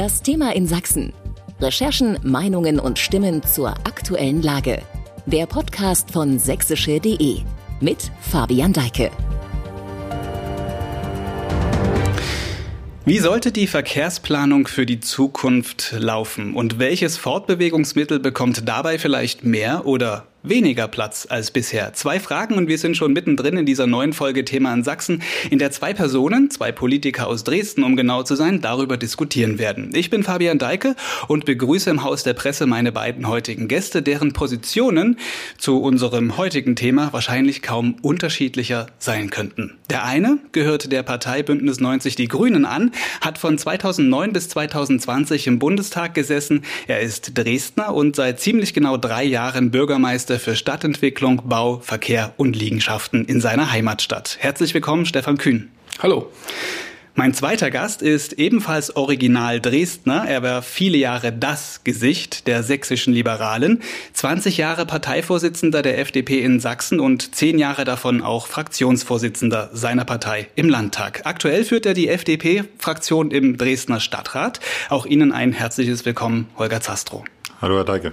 Das Thema in Sachsen. Recherchen, Meinungen und Stimmen zur aktuellen Lage. Der Podcast von sächsische.de mit Fabian Deike. Wie sollte die Verkehrsplanung für die Zukunft laufen und welches Fortbewegungsmittel bekommt dabei vielleicht mehr oder weniger Platz als bisher. Zwei Fragen und wir sind schon mittendrin in dieser neuen Folge Thema in Sachsen, in der zwei Personen, zwei Politiker aus Dresden, um genau zu sein, darüber diskutieren werden. Ich bin Fabian Deike und begrüße im Haus der Presse meine beiden heutigen Gäste, deren Positionen zu unserem heutigen Thema wahrscheinlich kaum unterschiedlicher sein könnten. Der eine gehört der Partei Bündnis 90 Die Grünen an, hat von 2009 bis 2020 im Bundestag gesessen. Er ist Dresdner und seit ziemlich genau drei Jahren Bürgermeister Minister für Stadtentwicklung, Bau, Verkehr und Liegenschaften in seiner Heimatstadt. Herzlich willkommen, Stefan Kühn. Hallo. Mein zweiter Gast ist ebenfalls Original Dresdner. Er war viele Jahre das Gesicht der sächsischen Liberalen, 20 Jahre Parteivorsitzender der FDP in Sachsen und 10 Jahre davon auch Fraktionsvorsitzender seiner Partei im Landtag. Aktuell führt er die FDP-Fraktion im Dresdner Stadtrat. Auch Ihnen ein herzliches Willkommen, Holger Zastro. Hallo, Herr Deike.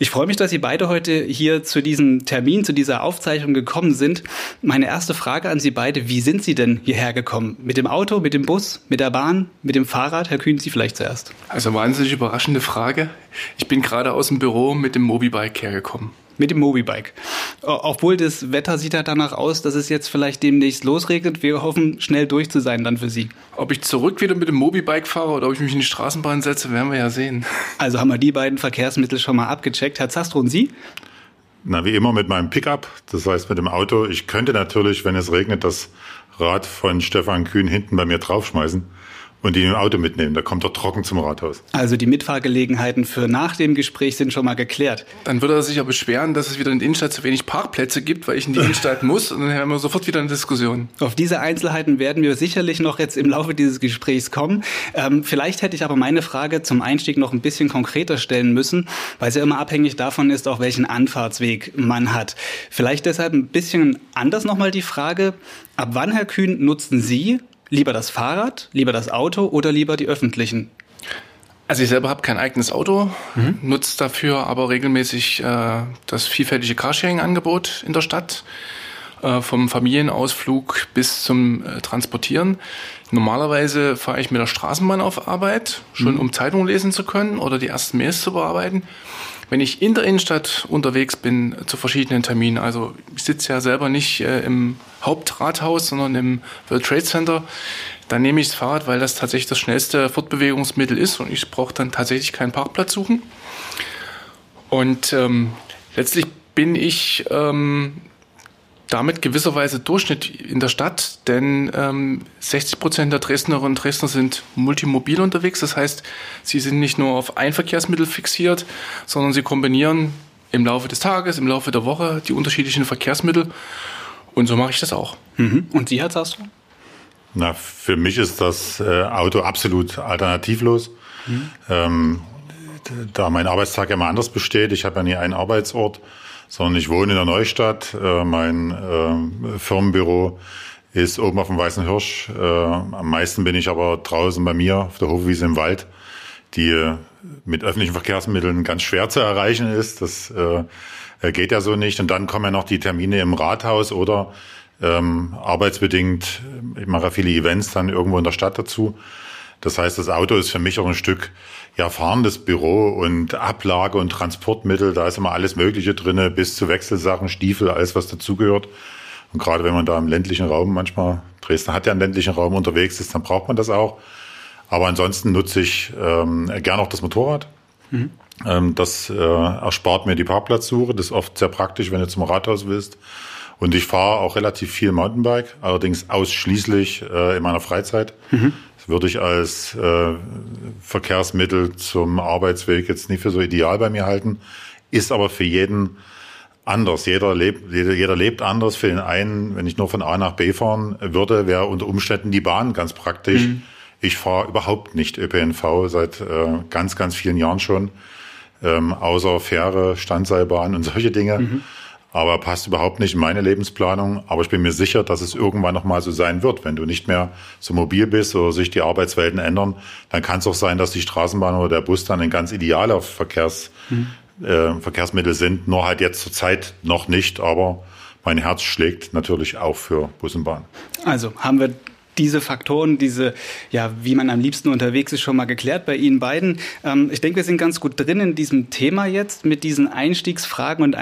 Ich freue mich, dass Sie beide heute hier zu diesem Termin, zu dieser Aufzeichnung gekommen sind. Meine erste Frage an Sie beide, wie sind Sie denn hierher gekommen? Mit dem Auto, mit dem Bus, mit der Bahn, mit dem Fahrrad? Herr Kühn, Sie vielleicht zuerst. Also wahnsinnig überraschende Frage. Ich bin gerade aus dem Büro mit dem Mobibike hergekommen mit dem Mobibike. Obwohl das Wetter sieht ja danach aus, dass es jetzt vielleicht demnächst losregnet. Wir hoffen, schnell durch zu sein dann für Sie. Ob ich zurück wieder mit dem Mobibike fahre oder ob ich mich in die Straßenbahn setze, werden wir ja sehen. Also haben wir die beiden Verkehrsmittel schon mal abgecheckt. Herr Zastro und Sie? Na, wie immer mit meinem Pickup, das heißt mit dem Auto. Ich könnte natürlich, wenn es regnet, das Rad von Stefan Kühn hinten bei mir draufschmeißen und die im Auto mitnehmen. Da kommt er trocken zum Rathaus. Also die Mitfahrgelegenheiten für nach dem Gespräch sind schon mal geklärt. Dann würde er sich ja beschweren, dass es wieder in der Innenstadt zu wenig Parkplätze gibt, weil ich in die Innenstadt muss. Und dann haben wir sofort wieder eine Diskussion. Auf diese Einzelheiten werden wir sicherlich noch jetzt im Laufe dieses Gesprächs kommen. Ähm, vielleicht hätte ich aber meine Frage zum Einstieg noch ein bisschen konkreter stellen müssen, weil es ja immer abhängig davon ist, auch welchen Anfahrtsweg man hat. Vielleicht deshalb ein bisschen anders nochmal die Frage. Ab wann, Herr Kühn, nutzen Sie Lieber das Fahrrad, lieber das Auto oder lieber die öffentlichen? Also ich selber habe kein eigenes Auto, mhm. nutze dafür aber regelmäßig äh, das vielfältige Carsharing-Angebot in der Stadt, äh, vom Familienausflug bis zum äh, Transportieren. Normalerweise fahre ich mit der Straßenbahn auf Arbeit, schon mhm. um Zeitung lesen zu können oder die ersten Mails zu bearbeiten wenn ich in der Innenstadt unterwegs bin zu verschiedenen Terminen, also ich sitze ja selber nicht äh, im Hauptrathaus, sondern im World Trade Center, dann nehme ich das Fahrrad, weil das tatsächlich das schnellste Fortbewegungsmittel ist und ich brauche dann tatsächlich keinen Parkplatz suchen. Und ähm, letztlich bin ich ähm, damit gewisserweise Durchschnitt in der Stadt, denn ähm, 60 Prozent der Dresdnerinnen und Dresdner sind multimobil unterwegs. Das heißt, sie sind nicht nur auf ein Verkehrsmittel fixiert, sondern sie kombinieren im Laufe des Tages, im Laufe der Woche die unterschiedlichen Verkehrsmittel. Und so mache ich das auch. Mhm. Und Sie, Herr Zastro? Na, für mich ist das äh, Auto absolut alternativlos. Mhm. Ähm, da mein Arbeitstag immer anders besteht, ich habe ja nie einen Arbeitsort, sondern ich wohne in der Neustadt. Äh, mein äh, Firmenbüro ist oben auf dem Weißen Hirsch. Äh, am meisten bin ich aber draußen bei mir auf der Hofwiese im Wald, die mit öffentlichen Verkehrsmitteln ganz schwer zu erreichen ist. Das geht ja so nicht. Und dann kommen ja noch die Termine im Rathaus oder ähm, arbeitsbedingt. Ich mache viele Events dann irgendwo in der Stadt dazu. Das heißt, das Auto ist für mich auch ein Stück ja, fahrendes Büro und Ablage und Transportmittel. Da ist immer alles Mögliche drinne, bis zu Wechselsachen, Stiefel, alles, was dazugehört. Und gerade wenn man da im ländlichen Raum manchmal, Dresden hat ja einen ländlichen Raum unterwegs ist, dann braucht man das auch. Aber ansonsten nutze ich ähm, gern auch das Motorrad. Mhm. Ähm, das äh, erspart mir die Parkplatzsuche. Das ist oft sehr praktisch, wenn du zum Rathaus willst. Und ich fahre auch relativ viel Mountainbike, allerdings ausschließlich äh, in meiner Freizeit. Mhm würde ich als äh, Verkehrsmittel zum Arbeitsweg jetzt nicht für so ideal bei mir halten, ist aber für jeden anders. Jeder lebt, jeder, jeder lebt anders. Für den einen, wenn ich nur von A nach B fahren würde, wäre unter Umständen die Bahn ganz praktisch. Mhm. Ich fahre überhaupt nicht ÖPNV seit äh, ganz, ganz vielen Jahren schon, ähm, außer Fähre, Standseilbahn und solche Dinge. Mhm. Aber passt überhaupt nicht in meine Lebensplanung. Aber ich bin mir sicher, dass es irgendwann nochmal so sein wird. Wenn du nicht mehr so mobil bist oder sich die Arbeitswelten ändern, dann kann es auch sein, dass die Straßenbahn oder der Bus dann ein ganz idealer Verkehrs, mhm. äh, Verkehrsmittel sind. Nur halt jetzt zur Zeit noch nicht, aber mein Herz schlägt natürlich auch für Bus und Bahn. Also haben wir diese Faktoren, diese, ja, wie man am liebsten unterwegs ist, schon mal geklärt bei Ihnen beiden. Ähm, ich denke, wir sind ganz gut drin in diesem Thema jetzt mit diesen Einstiegsfragen und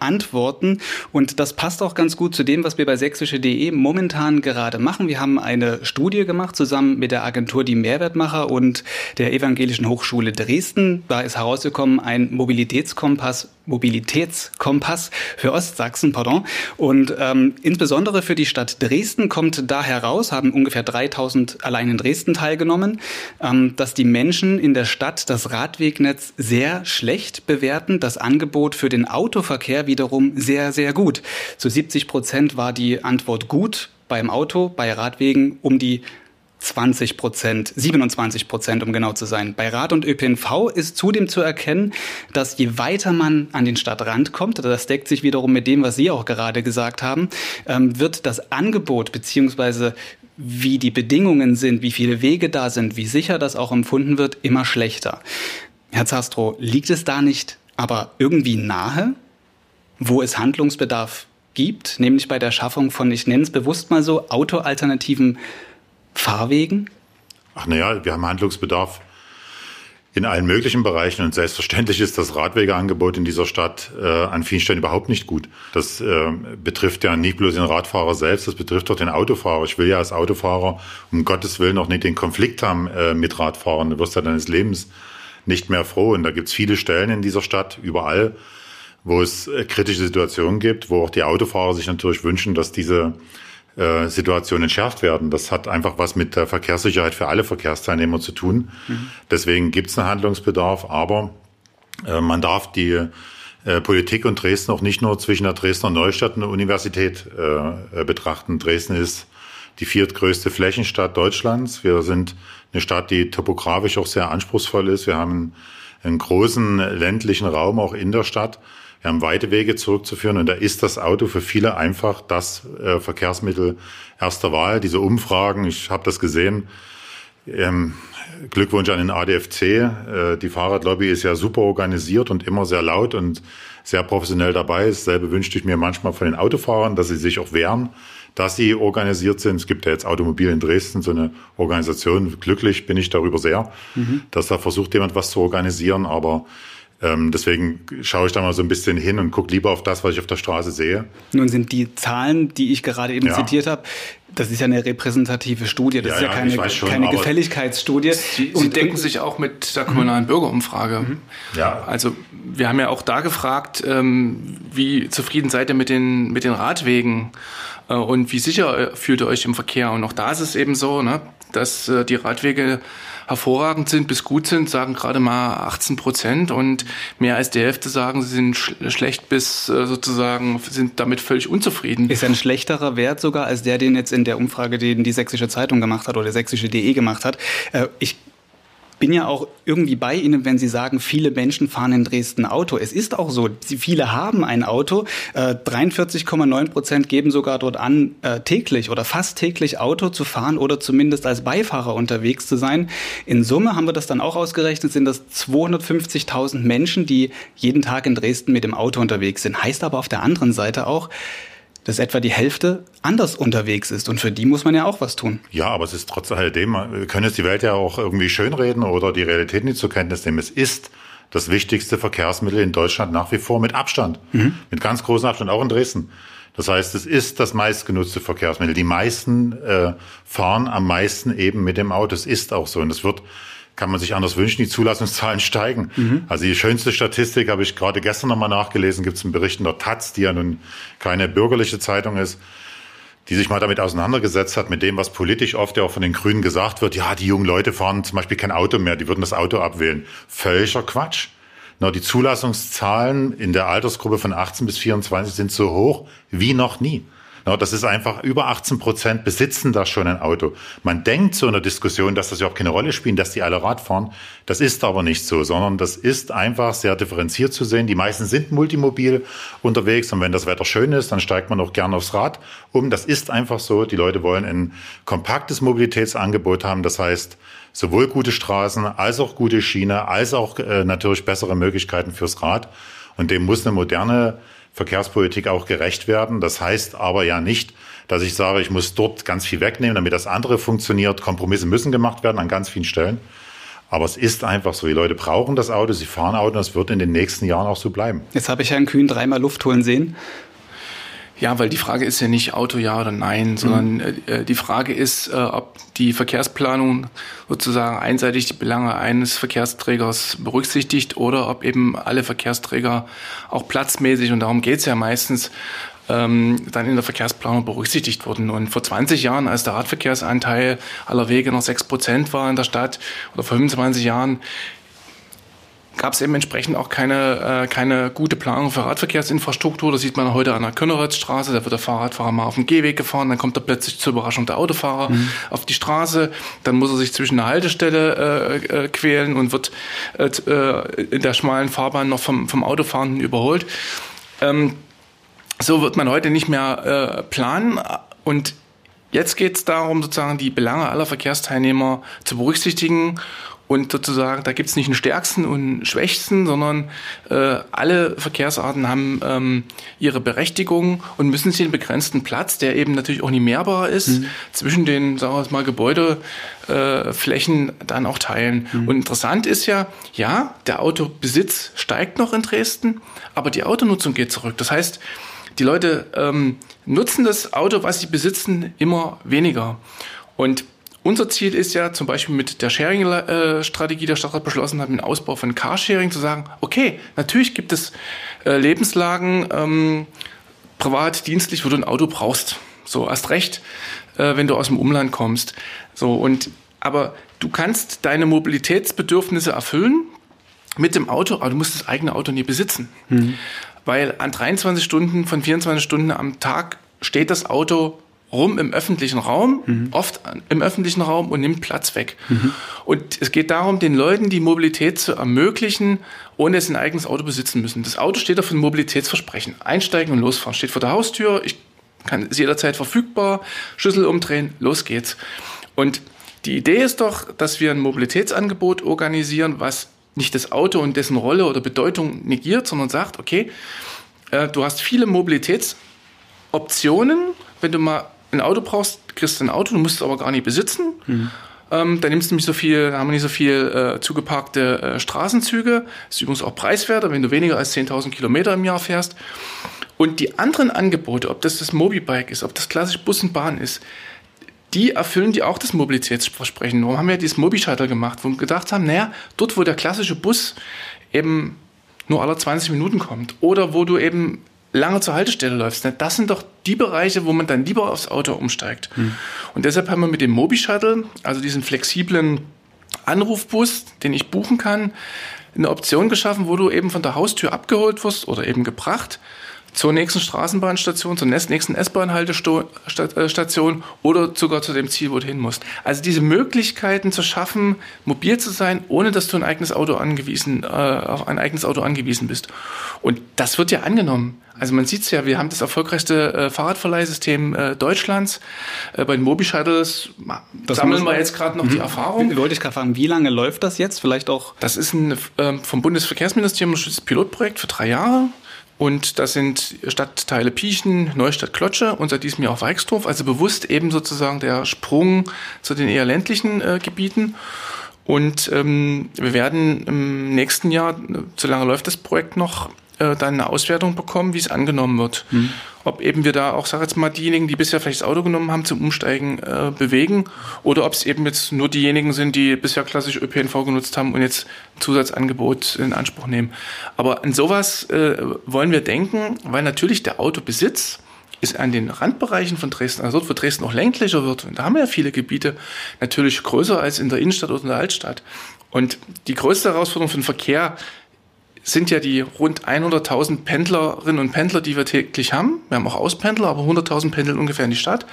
Einstiegsantworten. Und das passt auch ganz gut zu dem, was wir bei sächsische.de momentan gerade machen. Wir haben eine Studie gemacht zusammen mit der Agentur Die Mehrwertmacher und der Evangelischen Hochschule Dresden. Da ist herausgekommen ein Mobilitätskompass Mobilitätskompass für Ostsachsen, pardon. Und ähm, insbesondere für die Stadt Dresden kommt da heraus, haben ungefähr 3000 allein in Dresden teilgenommen, ähm, dass die Menschen in der Stadt das Radwegnetz sehr schlecht bewerten, das Angebot für den Autoverkehr wiederum sehr, sehr gut. Zu 70 Prozent war die Antwort gut beim Auto, bei Radwegen um die 20 Prozent, 27 Prozent, um genau zu sein. Bei Rad- und ÖPNV ist zudem zu erkennen, dass je weiter man an den Stadtrand kommt, das deckt sich wiederum mit dem, was Sie auch gerade gesagt haben, ähm, wird das Angebot beziehungsweise wie die Bedingungen sind, wie viele Wege da sind, wie sicher das auch empfunden wird, immer schlechter. Herr Zastro, liegt es da nicht aber irgendwie nahe, wo es Handlungsbedarf gibt, nämlich bei der Schaffung von, ich nenne es bewusst mal so, Autoalternativen Fahrwegen? Ach naja, wir haben Handlungsbedarf in allen möglichen Bereichen und selbstverständlich ist das Radwegeangebot in dieser Stadt äh, an vielen Stellen überhaupt nicht gut. Das äh, betrifft ja nicht bloß den Radfahrer selbst, das betrifft auch den Autofahrer. Ich will ja als Autofahrer um Gottes Willen auch nicht den Konflikt haben äh, mit Radfahrern. Du wirst ja deines Lebens nicht mehr froh. Und da gibt es viele Stellen in dieser Stadt, überall, wo es äh, kritische Situationen gibt, wo auch die Autofahrer sich natürlich wünschen, dass diese äh, Situationen entschärft werden. Das hat einfach was mit der Verkehrssicherheit für alle Verkehrsteilnehmer zu tun. Mhm. Deswegen gibt es einen Handlungsbedarf, aber äh, man darf die äh, Politik und Dresden auch nicht nur zwischen der Dresdner Neustadt und der Universität äh, betrachten. Dresden ist die viertgrößte Flächenstadt Deutschlands. Wir sind eine Stadt, die topografisch auch sehr anspruchsvoll ist. Wir haben einen großen ländlichen Raum auch in der Stadt. Wir haben weite Wege zurückzuführen und da ist das Auto für viele einfach das äh, Verkehrsmittel erster Wahl. Diese Umfragen, ich habe das gesehen. Ähm, Glückwunsch an den ADFC. Äh, die Fahrradlobby ist ja super organisiert und immer sehr laut und sehr professionell dabei. Dasselbe wünschte ich mir manchmal von den Autofahrern, dass sie sich auch wehren, dass sie organisiert sind. Es gibt ja jetzt Automobil in Dresden, so eine Organisation. Glücklich bin ich darüber sehr, mhm. dass da versucht jemand was zu organisieren, aber ähm, deswegen schaue ich da mal so ein bisschen hin und gucke lieber auf das, was ich auf der Straße sehe. Nun sind die Zahlen, die ich gerade eben ja. zitiert habe, das ist ja eine repräsentative Studie, das ja, ist ja, keine, schon, keine Gefälligkeitsstudie. Sie, Sie denken sich auch mit der kommunalen. Bürgerumfrage. Mhm. Ja. Also wir haben ja auch da gefragt, ähm, wie zufrieden seid ihr mit den, mit den Radwegen äh, und wie sicher fühlt ihr euch im Verkehr? Und auch da ist es eben so, ne, dass äh, die Radwege hervorragend sind bis gut sind, sagen gerade mal 18 Prozent und mehr als die Hälfte sagen, sie sind sch schlecht bis äh, sozusagen, sind damit völlig unzufrieden. Ist ein schlechterer Wert sogar als der, den jetzt in der Umfrage, den die Sächsische Zeitung gemacht hat oder sächsische.de gemacht hat. Äh, ich bin ja auch irgendwie bei Ihnen, wenn Sie sagen, viele Menschen fahren in Dresden Auto. Es ist auch so, viele haben ein Auto. 43,9 äh, Prozent geben sogar dort an, äh, täglich oder fast täglich Auto zu fahren oder zumindest als Beifahrer unterwegs zu sein. In Summe haben wir das dann auch ausgerechnet, sind das 250.000 Menschen, die jeden Tag in Dresden mit dem Auto unterwegs sind. Heißt aber auf der anderen Seite auch, dass etwa die Hälfte anders unterwegs ist. Und für die muss man ja auch was tun. Ja, aber es ist trotz alledem, wir können jetzt die Welt ja auch irgendwie schönreden oder die Realität nicht zur Kenntnis nehmen. Es ist das wichtigste Verkehrsmittel in Deutschland nach wie vor mit Abstand. Mhm. Mit ganz großem Abstand, auch in Dresden. Das heißt, es ist das meistgenutzte Verkehrsmittel. Die meisten äh, fahren am meisten eben mit dem Auto. Es ist auch so. Und es wird kann man sich anders wünschen, die Zulassungszahlen steigen. Mhm. Also die schönste Statistik habe ich gerade gestern nochmal nachgelesen, gibt es einen Bericht in der Taz, die ja nun keine bürgerliche Zeitung ist, die sich mal damit auseinandergesetzt hat, mit dem, was politisch oft ja auch von den Grünen gesagt wird, ja, die jungen Leute fahren zum Beispiel kein Auto mehr, die würden das Auto abwählen. Völliger Quatsch. Na, die Zulassungszahlen in der Altersgruppe von 18 bis 24 sind so hoch wie noch nie. Das ist einfach über 18 Prozent besitzen da schon ein Auto. Man denkt so in der Diskussion, dass das überhaupt keine Rolle spielt, dass die alle Rad fahren. Das ist aber nicht so, sondern das ist einfach sehr differenziert zu sehen. Die meisten sind multimobil unterwegs und wenn das Wetter schön ist, dann steigt man auch gerne aufs Rad um. Das ist einfach so. Die Leute wollen ein kompaktes Mobilitätsangebot haben. Das heißt, sowohl gute Straßen als auch gute Schiene, als auch äh, natürlich bessere Möglichkeiten fürs Rad. Und dem muss eine moderne Verkehrspolitik auch gerecht werden. Das heißt aber ja nicht, dass ich sage, ich muss dort ganz viel wegnehmen, damit das andere funktioniert. Kompromisse müssen gemacht werden an ganz vielen Stellen. Aber es ist einfach so. Die Leute brauchen das Auto, sie fahren Auto und das wird in den nächsten Jahren auch so bleiben. Jetzt habe ich Herrn Kühn dreimal Luft holen sehen. Ja, weil die Frage ist ja nicht Auto ja oder nein, sondern mhm. äh, die Frage ist, äh, ob die Verkehrsplanung sozusagen einseitig die Belange eines Verkehrsträgers berücksichtigt oder ob eben alle Verkehrsträger auch platzmäßig, und darum geht's ja meistens, ähm, dann in der Verkehrsplanung berücksichtigt wurden. Und vor 20 Jahren, als der Radverkehrsanteil aller Wege noch 6 Prozent war in der Stadt, oder vor 25 Jahren, gab es eben entsprechend auch keine, äh, keine gute Planung für Radverkehrsinfrastruktur. Das sieht man heute an der Könneretzstraße. Da wird der Fahrradfahrer mal auf dem Gehweg gefahren, dann kommt er plötzlich zur Überraschung der Autofahrer mhm. auf die Straße. Dann muss er sich zwischen der Haltestelle äh, äh, quälen und wird äh, äh, in der schmalen Fahrbahn noch vom, vom Autofahrenden überholt. Ähm, so wird man heute nicht mehr äh, planen. Und jetzt geht es darum, sozusagen die Belange aller Verkehrsteilnehmer zu berücksichtigen und sozusagen, da gibt es nicht einen stärksten und einen schwächsten, sondern äh, alle Verkehrsarten haben ähm, ihre Berechtigung und müssen sich den begrenzten Platz, der eben natürlich auch nicht mehrbar ist, mhm. zwischen den, sagen wir mal, Gebäudeflächen äh, dann auch teilen. Mhm. Und interessant ist ja, ja, der Autobesitz steigt noch in Dresden, aber die Autonutzung geht zurück. Das heißt, die Leute ähm, nutzen das Auto, was sie besitzen, immer weniger. Und unser Ziel ist ja zum Beispiel mit der Sharing-Strategie der Stadtrat beschlossen hat, mit dem Ausbau von Carsharing zu sagen, okay, natürlich gibt es äh, Lebenslagen, ähm, privat, dienstlich, wo du ein Auto brauchst. So, erst recht, äh, wenn du aus dem Umland kommst. So, und, aber du kannst deine Mobilitätsbedürfnisse erfüllen mit dem Auto, aber du musst das eigene Auto nie besitzen. Mhm. Weil an 23 Stunden von 24 Stunden am Tag steht das Auto rum im öffentlichen Raum, mhm. oft im öffentlichen Raum und nimmt Platz weg. Mhm. Und es geht darum, den Leuten die Mobilität zu ermöglichen, ohne dass sie ein eigenes Auto besitzen müssen. Das Auto steht auf ein Mobilitätsversprechen. Einsteigen und losfahren. Steht vor der Haustür, ich kann es jederzeit verfügbar, Schlüssel umdrehen, los geht's. Und die Idee ist doch, dass wir ein Mobilitätsangebot organisieren, was nicht das Auto und dessen Rolle oder Bedeutung negiert, sondern sagt, okay, äh, du hast viele Mobilitätsoptionen, wenn du mal ein Auto brauchst, kriegst du ein Auto, du musst es aber gar nicht besitzen. Mhm. Ähm, da nimmst du nicht so viel, da haben wir nicht so viel äh, zugeparkte äh, Straßenzüge. Ist übrigens auch preiswerter, wenn du weniger als 10.000 Kilometer im Jahr fährst. Und die anderen Angebote, ob das das Mobibike ist, ob das klassisch Bus und Bahn ist, die erfüllen die auch das Mobilitätsversprechen. Warum haben wir dieses Mobi-Shuttle gemacht, wo wir gedacht haben, naja, dort, wo der klassische Bus eben nur alle 20 Minuten kommt oder wo du eben lange zur Haltestelle läufst, ne, das sind doch die Bereiche, wo man dann lieber aufs Auto umsteigt. Hm. Und deshalb haben wir mit dem Mobi-Shuttle, also diesen flexiblen Anrufbus, den ich buchen kann, eine Option geschaffen, wo du eben von der Haustür abgeholt wirst oder eben gebracht zur nächsten Straßenbahnstation, zur nächsten S-Bahn-Haltestation äh, oder sogar zu dem Ziel, wo du hin musst. Also diese Möglichkeiten zu schaffen, mobil zu sein, ohne dass du ein eigenes Auto angewiesen, äh, auf ein eigenes Auto angewiesen bist. Und das wird ja angenommen. Also man sieht es ja, wir haben das erfolgreichste äh, Fahrradverleihsystem äh, Deutschlands. Äh, bei den Mobi-Shuttles sammeln wir jetzt gerade noch mhm. die Erfahrung. Wollte ich gerade fragen, wie lange läuft das jetzt? Vielleicht auch? Das ist ein äh, vom Bundesverkehrsministerium ein Pilotprojekt für drei Jahre. Und das sind Stadtteile Piechen, Neustadt, Klotsche und seit diesem Jahr auch Weixdorf. Also bewusst eben sozusagen der Sprung zu den eher ländlichen äh, Gebieten. Und ähm, wir werden im nächsten Jahr, so lange läuft das Projekt noch, äh, dann eine Auswertung bekommen, wie es angenommen wird. Mhm. Ob eben wir da auch, sag jetzt mal, diejenigen, die bisher vielleicht das Auto genommen haben, zum Umsteigen äh, bewegen oder ob es eben jetzt nur diejenigen sind, die bisher klassisch ÖPNV genutzt haben und jetzt Zusatzangebot in Anspruch nehmen. Aber an sowas äh, wollen wir denken, weil natürlich der Autobesitz ist an den Randbereichen von Dresden, also dort, wo Dresden auch ländlicher wird, und da haben wir ja viele Gebiete, natürlich größer als in der Innenstadt oder in der Altstadt. Und die größte Herausforderung für den Verkehr sind ja die rund 100.000 Pendlerinnen und Pendler, die wir täglich haben. Wir haben auch Auspendler, aber 100.000 pendeln ungefähr in die Stadt.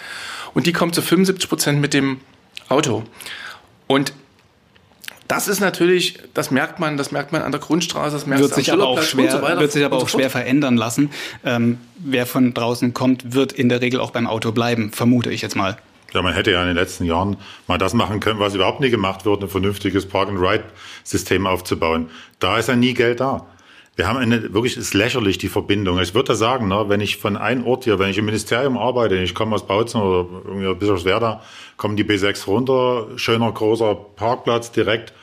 Und die kommen zu 75 Prozent mit dem Auto. Und das ist natürlich, das merkt man, das merkt man an der Grundstraße, das merkt wird sich aber auch schwer, so wird sich aber auch schwer verändern lassen. Ähm, wer von draußen kommt, wird in der Regel auch beim Auto bleiben, vermute ich jetzt mal. Ja, man hätte ja in den letzten Jahren mal das machen können, was überhaupt nie gemacht wird, ein vernünftiges Park-and-Ride-System aufzubauen. Da ist ja nie Geld da. Wir haben eine, wirklich ist lächerlich die Verbindung. Ich würde sagen, ne, wenn ich von einem Ort hier, wenn ich im Ministerium arbeite, ich komme aus Bautzen oder irgendwie Bischofswerda, kommen die B6 runter, schöner großer Parkplatz direkt.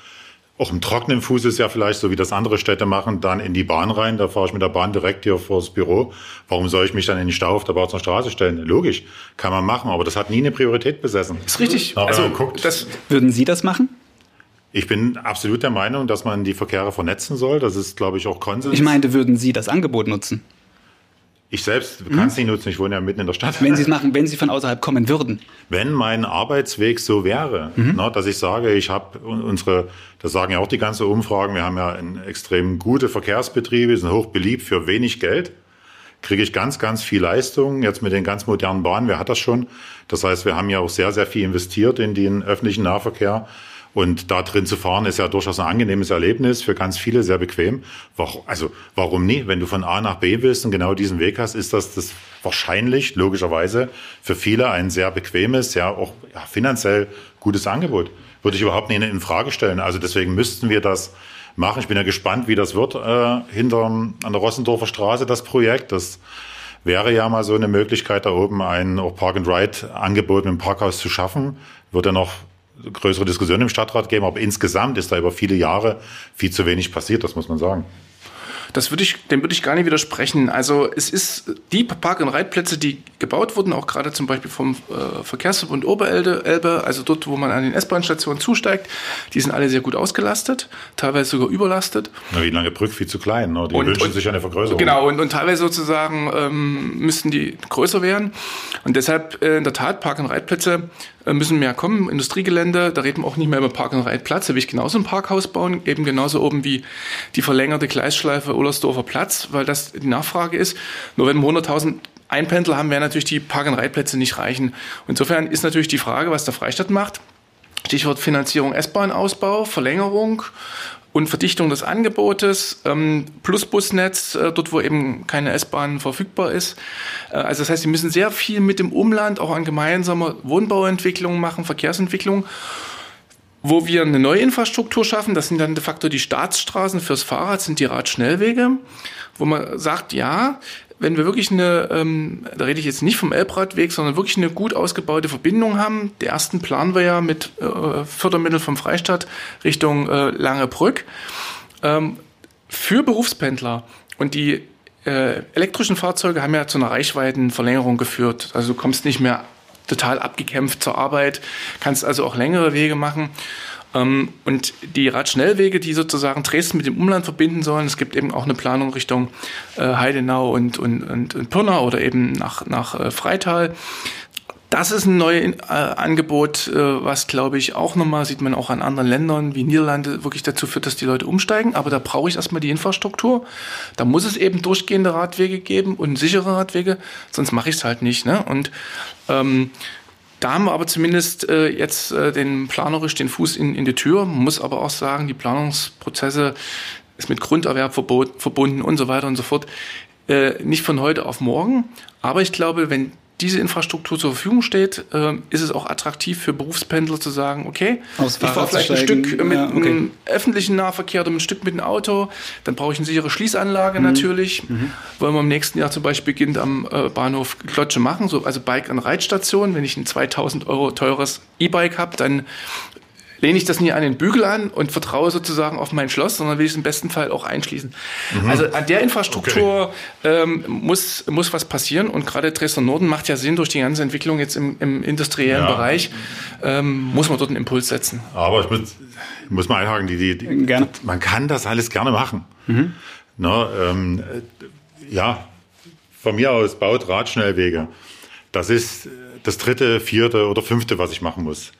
Auch im trockenen Fuß ist ja vielleicht so, wie das andere Städte machen, dann in die Bahn rein. Da fahre ich mit der Bahn direkt hier vors Büro. Warum soll ich mich dann in den Stau auf der Bautzener Straße stellen? Logisch, kann man machen, aber das hat nie eine Priorität besessen. ist richtig. Aber also, guckt, das, würden Sie das machen? Ich bin absolut der Meinung, dass man die Verkehre vernetzen soll. Das ist, glaube ich, auch Konsens. Ich meinte, würden Sie das Angebot nutzen? Ich selbst kann es nicht nutzen, ich wohne ja mitten in der Stadt. Wenn Sie es machen, wenn Sie von außerhalb kommen würden. Wenn mein Arbeitsweg so wäre, mhm. na, dass ich sage, ich habe unsere, das sagen ja auch die ganzen Umfragen, wir haben ja ein extrem gute Verkehrsbetriebe, sind hoch beliebt für wenig Geld, kriege ich ganz, ganz viel Leistung. Jetzt mit den ganz modernen Bahnen, wer hat das schon? Das heißt, wir haben ja auch sehr, sehr viel investiert in den öffentlichen Nahverkehr. Und da drin zu fahren ist ja durchaus ein angenehmes Erlebnis, für ganz viele sehr bequem. Also warum nie? Wenn du von A nach B willst und genau diesen Weg hast, ist das das wahrscheinlich, logischerweise, für viele ein sehr bequemes, ja auch ja, finanziell gutes Angebot. Würde ich überhaupt nicht in Frage stellen. Also deswegen müssten wir das machen. Ich bin ja gespannt, wie das wird äh, hinter an der Rossendorfer Straße, das Projekt. Das wäre ja mal so eine Möglichkeit, da oben ein Park-and-Ride-Angebot mit dem Parkhaus zu schaffen. Wird ja noch größere Diskussionen im Stadtrat geben, aber insgesamt ist da über viele Jahre viel zu wenig passiert, das muss man sagen. Das würde ich, dem würde ich gar nicht widersprechen. Also es ist die Park- und Reitplätze, die gebaut wurden, auch gerade zum Beispiel vom äh, Verkehrsverbund Oberelbe, also dort, wo man an den S-Bahn-Stationen zusteigt, die sind alle sehr gut ausgelastet, teilweise sogar überlastet. Na, wie lange Brück viel zu klein, ne? die und, wünschen und, sich eine Vergrößerung. Genau, und, und teilweise sozusagen ähm, müssten die größer werden. Und deshalb äh, in der Tat Park- und Reitplätze müssen mehr kommen. Industriegelände, da reden wir auch nicht mehr über Park- und Reitplatz, da will ich genauso ein Parkhaus bauen, eben genauso oben wie die verlängerte Gleisschleife Oberstdorfer Platz, weil das die Nachfrage ist. Nur wenn wir 100.000 Einpendler haben, werden natürlich die Park- und Reitplätze nicht reichen. Insofern ist natürlich die Frage, was der Freistaat macht. Stichwort Finanzierung S-Bahn-Ausbau, Verlängerung und Verdichtung des Angebotes, ähm, plus Busnetz, äh, dort wo eben keine S-Bahn verfügbar ist. Äh, also das heißt, sie müssen sehr viel mit dem Umland auch an gemeinsamer Wohnbauentwicklung machen, Verkehrsentwicklung wo wir eine neue Infrastruktur schaffen. Das sind dann de facto die Staatsstraßen fürs Fahrrad, sind die Radschnellwege, wo man sagt, ja, wenn wir wirklich eine, ähm, da rede ich jetzt nicht vom Elbradweg, sondern wirklich eine gut ausgebaute Verbindung haben. Die ersten planen wir ja mit äh, Fördermitteln vom Freistaat Richtung äh, Langebrück. Ähm, für Berufspendler und die äh, elektrischen Fahrzeuge haben ja zu einer Reichweitenverlängerung geführt. Also du kommst nicht mehr total abgekämpft zur Arbeit, kannst also auch längere Wege machen. Ähm, und die Radschnellwege, die sozusagen Dresden mit dem Umland verbinden sollen, es gibt eben auch eine Planung Richtung äh, Heidenau und, und, und, und Pirna oder eben nach, nach äh, Freital. Das ist ein neues äh, Angebot, was glaube ich auch nochmal, sieht man auch an anderen Ländern wie Niederlande, wirklich dazu führt, dass die Leute umsteigen. Aber da brauche ich erstmal die Infrastruktur. Da muss es eben durchgehende Radwege geben und sichere Radwege, sonst mache ich es halt nicht. Ne? Und ähm, da haben wir aber zumindest äh, jetzt äh, den planerisch den Fuß in, in die Tür. Muss aber auch sagen, die Planungsprozesse ist mit Grunderwerb verbunden und so weiter und so fort. Äh, nicht von heute auf morgen. Aber ich glaube, wenn diese Infrastruktur zur Verfügung steht, äh, ist es auch attraktiv für Berufspendler zu sagen, okay, Aus ich fahre vielleicht ein Stück mit ja, okay. einem öffentlichen Nahverkehr oder ein Stück mit einem Auto, dann brauche ich eine sichere Schließanlage mhm. natürlich. Mhm. Wollen wir im nächsten Jahr zum Beispiel beginnt am äh, Bahnhof Klotsche machen, so, also Bike- und Reitstation. Wenn ich ein 2000 Euro teures E-Bike habe, dann lehne ich das nie an den Bügel an und vertraue sozusagen auf mein Schloss, sondern will ich es im besten Fall auch einschließen. Mhm. Also an der Infrastruktur okay. ähm, muss, muss was passieren und gerade Dresden Norden macht ja Sinn durch die ganze Entwicklung jetzt im, im industriellen ja. Bereich, ähm, muss man dort einen Impuls setzen. Aber ich muss, ich muss mal einhaken, die, die, die, gerne. man kann das alles gerne machen. Mhm. Na, ähm, ja, von mir aus baut Radschnellwege. Das ist das dritte, vierte oder fünfte, was ich machen muss.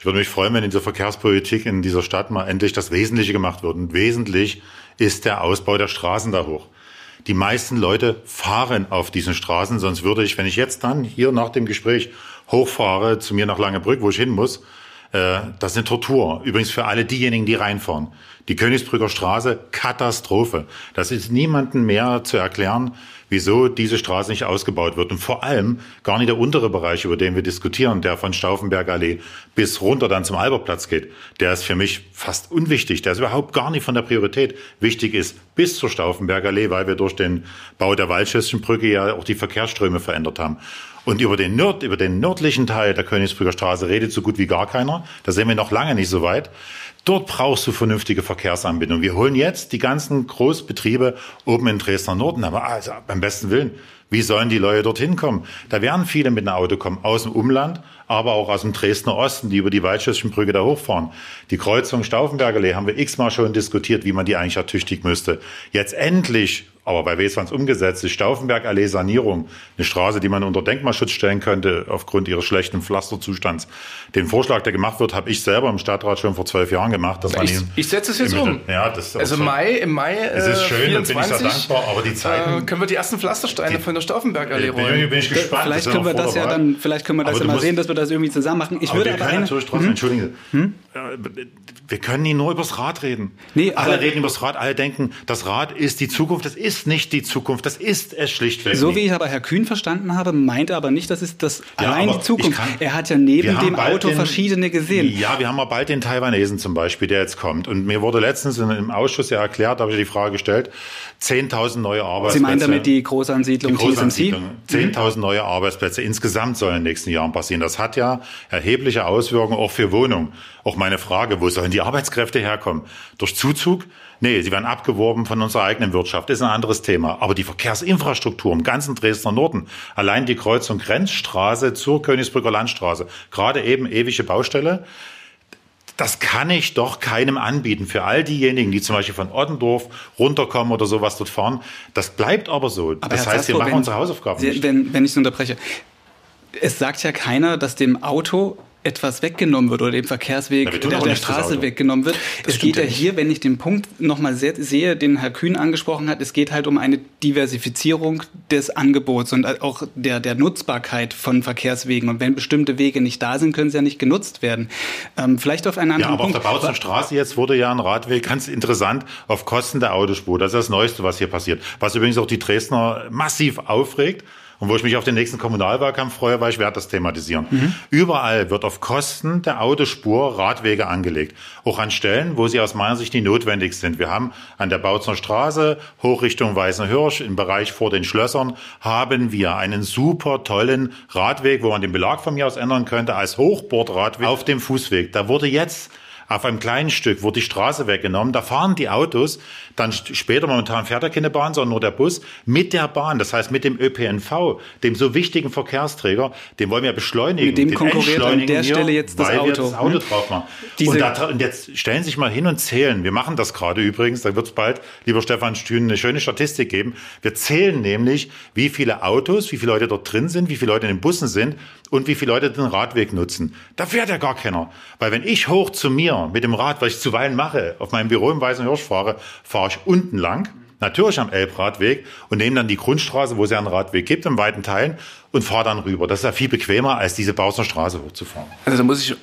Ich würde mich freuen, wenn in dieser Verkehrspolitik in dieser Stadt mal endlich das Wesentliche gemacht wird. Und wesentlich ist der Ausbau der Straßen da hoch. Die meisten Leute fahren auf diesen Straßen, sonst würde ich, wenn ich jetzt dann hier nach dem Gespräch hochfahre zu mir nach Langebrück, wo ich hin muss, äh, das ist eine Tortur. Übrigens für alle diejenigen, die reinfahren. Die Königsbrücker Straße, Katastrophe. Das ist niemandem mehr zu erklären, wieso diese Straße nicht ausgebaut wird. Und vor allem gar nicht der untere Bereich, über den wir diskutieren, der von Stauffenbergallee bis runter dann zum Albertplatz geht. Der ist für mich fast unwichtig. Der ist überhaupt gar nicht von der Priorität. Wichtig ist bis zur Stauffenbergallee, weil wir durch den Bau der Waldschüsschenbrücke ja auch die Verkehrsströme verändert haben. Und über den, Nord, über den nördlichen Teil der Königsbrücker Straße redet so gut wie gar keiner. Da sind wir noch lange nicht so weit. Dort brauchst du vernünftige Verkehrsanbindung. Wir holen jetzt die ganzen Großbetriebe oben in Dresdner Norden, aber also beim besten Willen, wie sollen die Leute dorthin kommen? Da werden viele mit einem Auto kommen, aus dem Umland, aber auch aus dem Dresdner Osten, die über die Waldschüsschenbrücke da hochfahren. Die Kreuzung Stauffenbergerlee haben wir x-mal schon diskutiert, wie man die eigentlich ertüchtigen müsste. Jetzt endlich aber bei Weswans umgesetzt ist Stauffenbergallee Sanierung, eine Straße, die man unter Denkmalschutz stellen könnte aufgrund ihres schlechten Pflasterzustands. Den Vorschlag, der gemacht wird, habe ich selber im Stadtrat schon vor zwölf Jahren gemacht. Dass man ich, ich setze es jetzt um. Ja, das also Mai, im Mai es ist schön, 24, bin ich sehr dankbar, aber die Zeiten... Äh, können wir die ersten Pflastersteine die, von der Stauffenbergallee rollen. Bin, bin ich gespannt. Vielleicht können wir das ja dann, vielleicht können wir das ja mal sehen, dass wir das irgendwie zusammen machen. Ich würde aber eine, natürlich trotzdem, hm? Entschuldige, hm? wir können nie nur übers Rad reden. Nee, alle reden übers Rad, alle denken, das Rad ist die Zukunft. Das ist nicht die Zukunft, das ist es schlichtweg. So wie ich aber Herr Kühn verstanden habe, meinte aber nicht, das ist das ja, allein die Zukunft. Kann, er hat ja neben dem Auto den, verschiedene gesehen. Ja, wir haben ja bald den Taiwanesen zum Beispiel, der jetzt kommt. Und mir wurde letztens im Ausschuss ja erklärt, habe ich die Frage gestellt, 10.000 neue Arbeitsplätze. Sie meinen damit die Großansiedlung, die Großansiedlung TSMC? 10.000 mhm. neue Arbeitsplätze insgesamt sollen in den nächsten Jahren passieren. Das hat ja erhebliche Auswirkungen auch für Wohnungen. Auch meine Frage, wo sollen die Arbeitskräfte herkommen? Durch Zuzug? Nee, sie werden abgeworben von unserer eigenen Wirtschaft. Das ist ein anderes Thema. Aber die Verkehrsinfrastruktur im ganzen Dresdner Norden, allein die Kreuzung Grenzstraße zur Königsbrücker Landstraße, gerade eben ewige Baustelle, das kann ich doch keinem anbieten. Für all diejenigen, die zum Beispiel von Ottendorf runterkommen oder sowas dort fahren. Das bleibt aber so. Aber das Herr heißt, wir machen wenn, unsere Hausaufgaben Sie, nicht. Wenn, wenn ich es unterbreche. Es sagt ja keiner, dass dem Auto etwas weggenommen wird oder dem Verkehrsweg ja, der, der Straße weggenommen wird. Das es geht ja hier, wenn ich den Punkt nochmal sehe, den Herr Kühn angesprochen hat, es geht halt um eine Diversifizierung des Angebots und auch der, der Nutzbarkeit von Verkehrswegen. Und wenn bestimmte Wege nicht da sind, können sie ja nicht genutzt werden. Ähm, vielleicht auf einen anderen ja, aber Punkt. auf der Bautzen Straße jetzt wurde ja ein Radweg ganz interessant auf Kosten der Autospur. Das ist das Neueste, was hier passiert. Was übrigens auch die Dresdner massiv aufregt. Und wo ich mich auf den nächsten Kommunalwahlkampf freue, weil ich werde das thematisieren. Mhm. Überall wird auf Kosten der Autospur Radwege angelegt. Auch an Stellen, wo sie aus meiner Sicht nicht notwendig sind. Wir haben an der Bautzner Straße, hoch Richtung Weißenhirsch, im Bereich vor den Schlössern, haben wir einen super tollen Radweg, wo man den Belag von mir aus ändern könnte, als Hochbordradweg auf dem Fußweg. Da wurde jetzt auf einem kleinen Stück wurde die Straße weggenommen. Da fahren die Autos, dann später momentan fährt er keine Bahn, sondern nur der Bus, mit der Bahn, das heißt mit dem ÖPNV, dem so wichtigen Verkehrsträger, den wollen wir beschleunigen. Mit dem konkurriert an der Stelle jetzt das Auto. Wir das Auto hm? drauf machen. Und, da, und, jetzt stellen Sie sich mal hin und zählen. Wir machen das gerade übrigens, da wird es bald, lieber Stefan Stühn, eine schöne Statistik geben. Wir zählen nämlich, wie viele Autos, wie viele Leute dort drin sind, wie viele Leute in den Bussen sind und wie viele Leute den Radweg nutzen. Da fährt ja gar keiner. Weil wenn ich hoch zu mir mit dem Rad, was ich zuweilen mache, auf meinem Büro im Weißen Hirsch fahre, fahre ich unten lang, natürlich am Elbradweg und nehme dann die Grundstraße, wo es ja einen Radweg gibt, in weiten Teilen und fahre dann rüber. Das ist ja viel bequemer, als diese Bausner Straße hochzufahren. Also da muss ich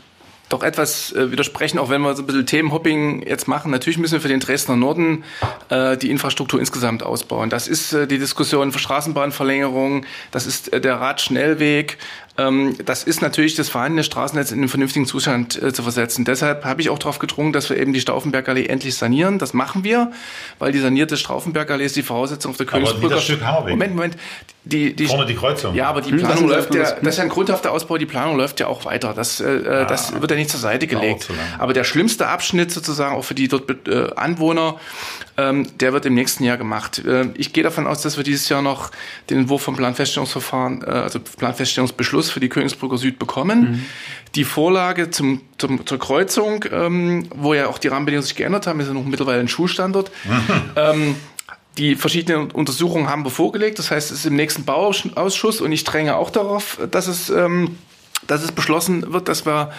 doch etwas äh, widersprechen, auch wenn wir so ein bisschen Themenhopping jetzt machen. Natürlich müssen wir für den Dresdner Norden äh, die Infrastruktur insgesamt ausbauen. Das ist äh, die Diskussion für Straßenbahnverlängerung, das ist äh, der Radschnellweg, das ist natürlich das vorhandene Straßennetz in einen vernünftigen Zustand äh, zu versetzen. Deshalb habe ich auch darauf gedrungen, dass wir eben die Stauffenbergallee endlich sanieren. Das machen wir, weil die sanierte Stauffenbergallee ist die Voraussetzung auf der Königsbrücke. Moment, Moment. Die, die, Vorne die Kreuzung. Ja, aber die hm, Planung läuft ja, das ist ja ein grundhafter Ausbau, die Planung läuft ja auch weiter. Das, äh, äh ja, das wird ja nicht zur Seite gelegt. Aber der schlimmste Abschnitt sozusagen auch für die dort äh, Anwohner, ähm, der wird im nächsten Jahr gemacht. Äh, ich gehe davon aus, dass wir dieses Jahr noch den Entwurf vom Planfeststellungsverfahren, äh, also Planfeststellungsbeschluss für die Königsbrücker Süd bekommen. Mhm. Die Vorlage zum, zum, zur Kreuzung, ähm, wo ja auch die Rahmenbedingungen sich geändert haben, ist ja noch mittlerweile ein Schulstandort. ähm, die verschiedenen Untersuchungen haben wir vorgelegt. Das heißt, es ist im nächsten Bauausschuss und ich dränge auch darauf, dass es, ähm, dass es beschlossen wird, dass wir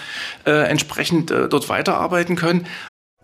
äh, entsprechend äh, dort weiterarbeiten können.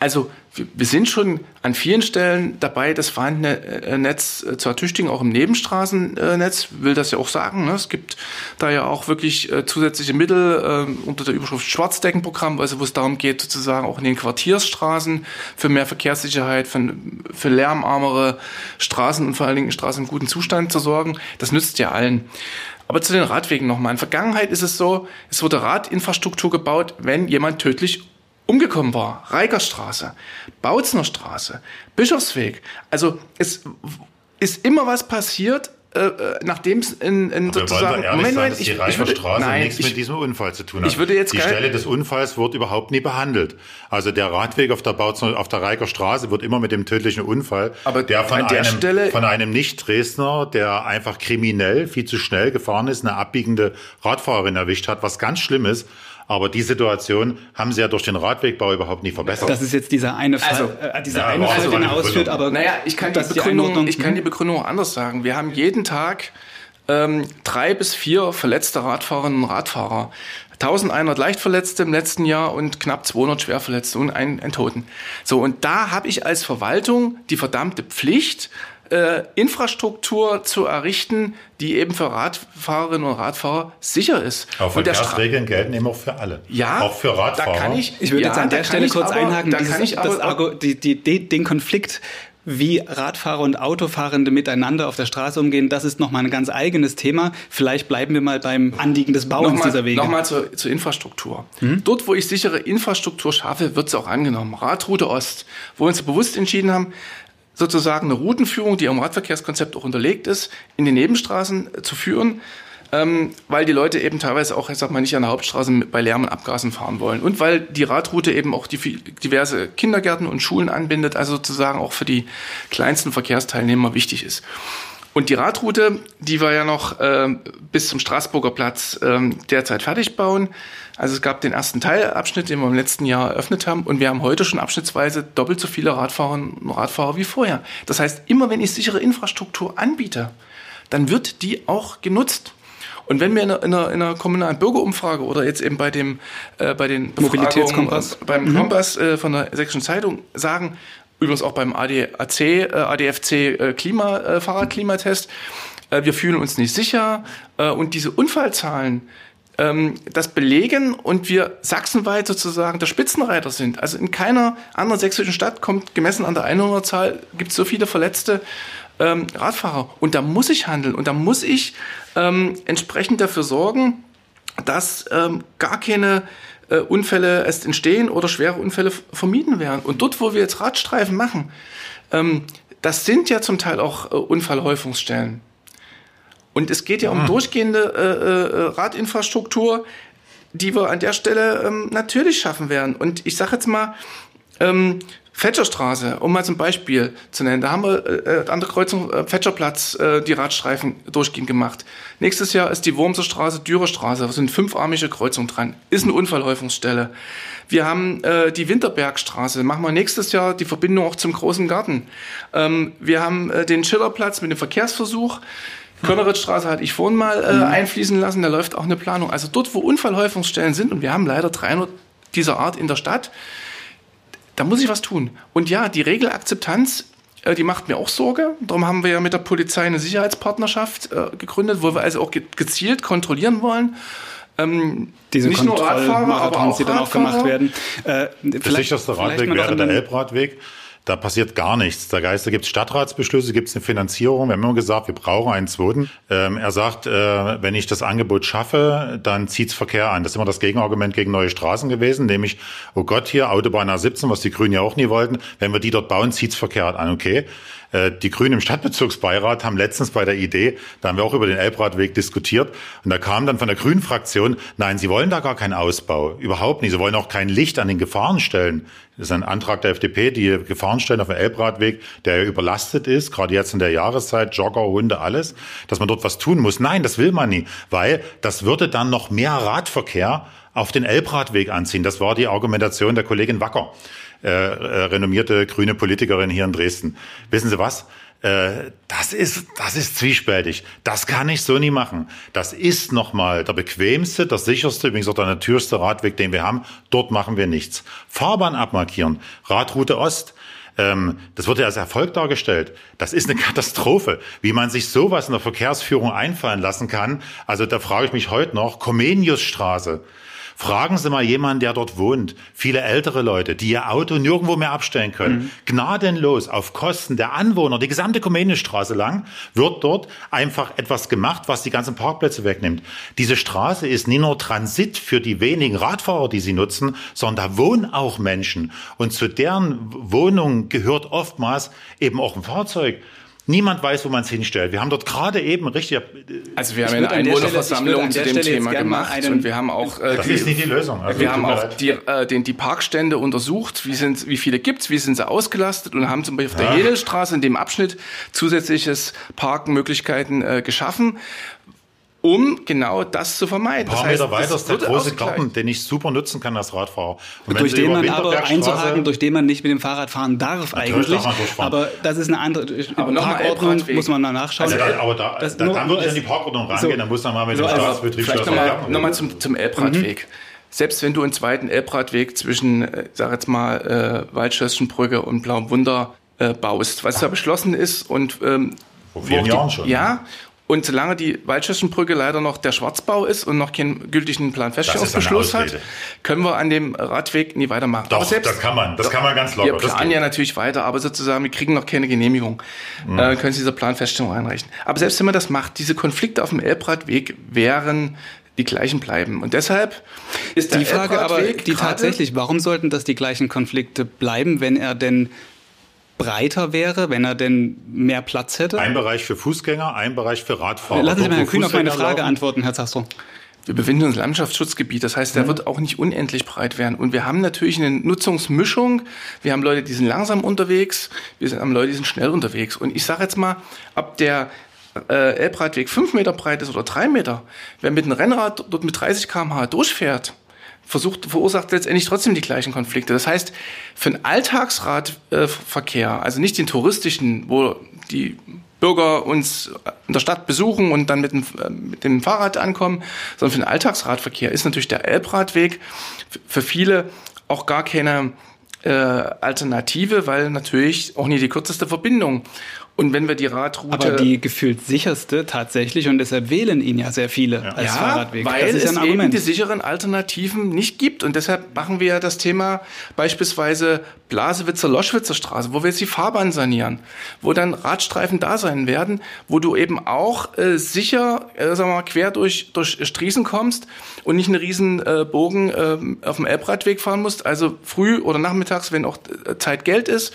Also wir sind schon an vielen Stellen dabei, das vorhandene äh, Netz äh, zu ertüchtigen, auch im Nebenstraßennetz, will das ja auch sagen. Ne? Es gibt da ja auch wirklich äh, zusätzliche Mittel unter der Überschrift Schwarzdeckenprogramm, also wo es darum geht, sozusagen auch in den Quartiersstraßen für mehr Verkehrssicherheit, für, lärmarmere Straßen und vor allen Dingen Straßen in gutem Zustand zu sorgen. Das nützt ja allen. Aber zu den Radwegen nochmal. In Vergangenheit ist es so, es wurde Radinfrastruktur gebaut, wenn jemand tödlich umgekommen war. Reigerstraße, Bautzner Straße, Bischofsweg. Also es ist immer was passiert, äh, äh nachdem es in, in sozusagen wir Moment, sein, dass ich, die Reicher Straße nein, nichts ich, mit diesem Unfall zu tun hat. Ich würde jetzt die Stelle des Unfalls wird überhaupt nie behandelt. Also der Radweg auf der Bautzner, auf der Reiger Straße wird immer mit dem tödlichen Unfall, aber der von einem Stelle von einem Nicht-Dresdner, der einfach kriminell viel zu schnell gefahren ist, eine abbiegende Radfahrerin erwischt hat, was ganz schlimm ist. Aber die Situation haben sie ja durch den Radwegbau überhaupt nie verbessert. Das ist jetzt dieser eine Fall, also, äh, dieser ja, eine Fall, den er ausführt. Aber naja, ich kann, die Begründung, die ich kann die Begründung anders sagen. Wir haben jeden Tag ähm, drei bis vier verletzte Radfahrerinnen und Radfahrer. 1100 Leichtverletzte im letzten Jahr und knapp 200 Schwerverletzte und einen, einen Toten. So, und da habe ich als Verwaltung die verdammte Pflicht, äh, Infrastruktur zu errichten, die eben für Radfahrerinnen und Radfahrer sicher ist. Aber Verkehrsregeln gelten eben auch für alle. Ja, auch für Radfahrer. Da kann ich, ich würde ja, jetzt an der Stelle kurz aber, einhaken, da dieses, kann ich aber, das, die, die, die, den Konflikt wie Radfahrer und Autofahrende miteinander auf der Straße umgehen, das ist nochmal ein ganz eigenes Thema. Vielleicht bleiben wir mal beim Anliegen des Bauens nochmal, dieser Wege. Nochmal zur, zur Infrastruktur. Hm? Dort, wo ich sichere Infrastruktur schaffe, wird es auch angenommen. Radroute Ost, wo wir uns bewusst entschieden haben, sozusagen eine Routenführung, die am Radverkehrskonzept auch unterlegt ist, in die Nebenstraßen äh, zu führen, ähm, weil die Leute eben teilweise auch, ich sag mal, nicht an der Hauptstraße bei Lärm und Abgasen fahren wollen. Und weil die Radroute eben auch die diverse Kindergärten und Schulen anbindet, also sozusagen auch für die kleinsten Verkehrsteilnehmer wichtig ist. Und die Radroute, die wir ja noch äh, bis zum Straßburger Platz äh, derzeit fertig bauen. Also es gab den ersten Teilabschnitt, den wir im letzten Jahr eröffnet haben. Und wir haben heute schon abschnittsweise doppelt so viele Radfahrerinnen und Radfahrer wie vorher. Das heißt, immer wenn ich sichere Infrastruktur anbiete, dann wird die auch genutzt. Und wenn wir in einer, in einer, in einer kommunalen Bürgerumfrage oder jetzt eben bei dem äh, bei den Mobilitätskompass äh, beim mhm. Kompass äh, von der Sächsischen Zeitung sagen, übrigens auch beim ADAC, äh, ADFC äh, Klima, äh, Fahrradklimatest. Äh, wir fühlen uns nicht sicher äh, und diese Unfallzahlen, ähm, das belegen und wir sachsenweit sozusagen der Spitzenreiter sind. Also in keiner anderen sächsischen Stadt kommt gemessen an der Einwohnerzahl gibt es so viele verletzte ähm, Radfahrer und da muss ich handeln und da muss ich ähm, entsprechend dafür sorgen, dass ähm, gar keine äh, Unfälle erst entstehen oder schwere Unfälle vermieden werden. Und dort, wo wir jetzt Radstreifen machen, ähm, das sind ja zum Teil auch äh, Unfallhäufungsstellen. Und es geht ja um ah. durchgehende äh, äh, Radinfrastruktur, die wir an der Stelle ähm, natürlich schaffen werden. Und ich sage jetzt mal, ähm, Fetscherstraße, um mal zum Beispiel zu nennen, da haben wir äh, an der Kreuzung äh, Fetscherplatz äh, die Radstreifen durchgehend gemacht. Nächstes Jahr ist die Wurmser Straße, Dürerstraße, da sind fünfarmige Kreuzungen dran, ist eine Unfallhäufungsstelle. Wir haben äh, die Winterbergstraße, machen wir nächstes Jahr die Verbindung auch zum Großen Garten. Ähm, wir haben äh, den Schillerplatz mit dem Verkehrsversuch. Könneritstraße hatte ich vorhin mal äh, mhm. einfließen lassen, da läuft auch eine Planung. Also dort, wo Unfallhäufungsstellen sind, und wir haben leider 300 dieser Art in der Stadt, da muss ich was tun. Und ja, die Regelakzeptanz, äh, die macht mir auch Sorge. Darum haben wir ja mit der Polizei eine Sicherheitspartnerschaft äh, gegründet, wo wir also auch gezielt kontrollieren wollen. Ähm, Diese nicht nur Radfahrer, aber auch die dann auch gemacht werden. Äh, der sicherste Radweg wäre der Elbradweg. Da passiert gar nichts. Da, da gibt es Stadtratsbeschlüsse, gibt es eine Finanzierung. Wir haben immer gesagt, wir brauchen einen zweiten. Ähm, er sagt, äh, wenn ich das Angebot schaffe, dann zieht's Verkehr an. Das ist immer das Gegenargument gegen neue Straßen gewesen, nämlich, oh Gott, hier Autobahn A17, was die Grünen ja auch nie wollten. Wenn wir die dort bauen, zieht's Verkehr an. Okay. Äh, die Grünen im Stadtbezirksbeirat haben letztens bei der Idee, da haben wir auch über den Elbradweg diskutiert, und da kam dann von der Grünen Fraktion, nein, sie wollen da gar keinen Ausbau, überhaupt nicht. Sie wollen auch kein Licht an den Gefahrenstellen Das ist ein Antrag der FDP, die Gefahrenstellen auf dem Elbradweg, der überlastet ist, gerade jetzt in der Jahreszeit, Jogger, Hunde, alles, dass man dort was tun muss. Nein, das will man nie, weil das würde dann noch mehr Radverkehr auf den Elbradweg anziehen. Das war die Argumentation der Kollegin Wacker, äh, äh, renommierte grüne Politikerin hier in Dresden. Wissen Sie was? Äh, das ist, das ist zwiespältig. Das kann ich so nie machen. Das ist nochmal der bequemste, der sicherste, übrigens auch der natürlichste Radweg, den wir haben. Dort machen wir nichts. Fahrbahn abmarkieren, Radroute Ost, ähm, das wird ja als Erfolg dargestellt. Das ist eine Katastrophe, wie man sich sowas in der Verkehrsführung einfallen lassen kann. Also da frage ich mich heute noch, Comeniusstraße. Fragen Sie mal jemanden, der dort wohnt. Viele ältere Leute, die ihr Auto nirgendwo mehr abstellen können. Mhm. Gnadenlos auf Kosten der Anwohner, die gesamte Comeniusstraße lang, wird dort einfach etwas gemacht, was die ganzen Parkplätze wegnimmt. Diese Straße ist nicht nur Transit für die wenigen Radfahrer, die sie nutzen, sondern da wohnen auch Menschen. Und zu deren Wohnung gehört oftmals eben auch ein Fahrzeug. Niemand weiß, wo man es hinstellt. Wir haben dort gerade eben richtig. Äh, also wir haben eine Einwohnerversammlung zu dem Thema gemacht und wir haben auch. Äh, das ist nicht die Lösung. Also wir haben auch die, äh, den, die Parkstände untersucht. Wie, sind, wie viele gibt's? Wie sind sie ausgelastet? Und haben zum Beispiel auf der ja. Jedelstraße in dem Abschnitt zusätzliches Parkmöglichkeiten äh, geschaffen um genau das zu vermeiden. Ein paar das heißt, Meter weiter ist der große Garten, den ich super nutzen kann als Radfahrer. Und durch den man aber einzuhaken, durch den man nicht mit dem Fahrrad fahren darf eigentlich. Aber das ist eine andere aber Parkordnung, muss man da nachschauen. Also, aber da, das da, dann würde ich an die Parkordnung rangehen, so, dann muss man mal mit so dem also Staatsbetrieb Vielleicht nochmal noch mal zum, zum Elbradweg. Mhm. Selbst wenn du einen zweiten Elbradweg zwischen, äh, sag jetzt mal, äh, Waldschösschenbrücke und Blauem Wunder äh, baust, was da beschlossen ist und ähm, vor vielen Jahren schon. Ja, und solange die Waldschössenbrücke leider noch der Schwarzbau ist und noch keinen gültigen Planfeststellungsbeschluss hat, können wir an dem Radweg nie weitermachen. Doch, selbst, das kann man. Das kann man ganz locker. Wir planen ja natürlich weiter, aber sozusagen, wir kriegen noch keine Genehmigung. Mhm. Äh, können Sie diese Planfeststellung einreichen. Aber selbst wenn man das macht, diese Konflikte auf dem Elbradweg wären die gleichen bleiben. Und deshalb ist die Frage aber die tatsächlich, warum sollten das die gleichen Konflikte bleiben, wenn er denn breiter wäre, wenn er denn mehr Platz hätte? Ein Bereich für Fußgänger, ein Bereich für Radfahrer. Lassen Sie mal Herrn Kühn auf meine Frage antworten, Herr Zastro. Wir befinden uns im Landschaftsschutzgebiet, das heißt, der mhm. wird auch nicht unendlich breit werden. Und wir haben natürlich eine Nutzungsmischung. Wir haben Leute, die sind langsam unterwegs, wir haben Leute, die sind schnell unterwegs. Und ich sage jetzt mal, ob der äh, Elbradweg fünf Meter breit ist oder drei Meter, wer mit einem Rennrad dort mit 30 km/h durchfährt, versucht, verursacht letztendlich trotzdem die gleichen Konflikte. Das heißt, für den Alltagsradverkehr, also nicht den touristischen, wo die Bürger uns in der Stadt besuchen und dann mit dem, äh, mit dem Fahrrad ankommen, sondern für den Alltagsradverkehr ist natürlich der Elbradweg für viele auch gar keine äh, Alternative, weil natürlich auch nie die kürzeste Verbindung. Und wenn wir die Radroute. Aber die gefühlt sicherste tatsächlich und deshalb wählen ihn ja sehr viele ja. als ja, Fahrradweg. Weil das ist es ja ein Argument. eben die sicheren Alternativen nicht gibt. Und deshalb machen wir ja das Thema beispielsweise Blasewitzer, Loschwitzer Straße, wo wir jetzt die Fahrbahn sanieren, wo dann Radstreifen da sein werden, wo du eben auch äh, sicher, äh, sagen wir mal, quer durch, durch Striesen kommst und nicht einen riesen äh, Bogen äh, auf dem Elbradweg fahren musst. Also früh oder nachmittags, wenn auch äh, Zeit Geld ist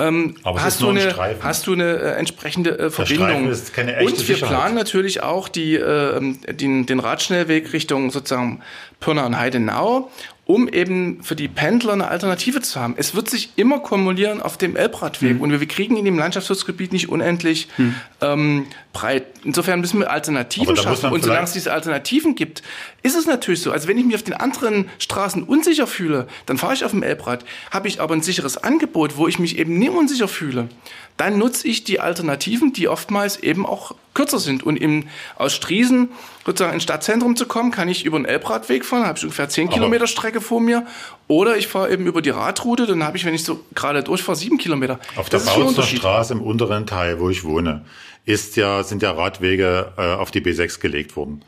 ähm, hast, du eine, hast du eine äh, entsprechende äh, Verbindung. Und wir planen natürlich auch die, äh, den, den Radschnellweg Richtung sozusagen Pirna und Heidenau um eben für die Pendler eine Alternative zu haben. Es wird sich immer kumulieren auf dem Elbradweg mhm. und wir, kriegen in dem Landschaftsschutzgebiet nicht unendlich mhm. ähm, breit. Insofern müssen wir Alternativen schaffen und solange es diese Alternativen gibt, ist es natürlich so. Also wenn ich mich auf den anderen Straßen unsicher fühle, dann fahre ich auf dem Elbrad. Habe ich aber ein sicheres Angebot, wo ich mich eben nie unsicher fühle, dann nutze ich die Alternativen, die oftmals eben auch kürzer sind. Und im, aus Striesen sozusagen ins Stadtzentrum zu kommen, kann ich über den Elbradweg fahren, habe ich ungefähr 10 Aber Kilometer Strecke vor mir. Oder ich fahre eben über die Radroute, dann habe ich, wenn ich so gerade durchfahre, sieben Kilometer. Auf das der Bautzner Straße im unteren Teil, wo ich wohne, ist ja, sind ja Radwege äh, auf die B6 gelegt worden.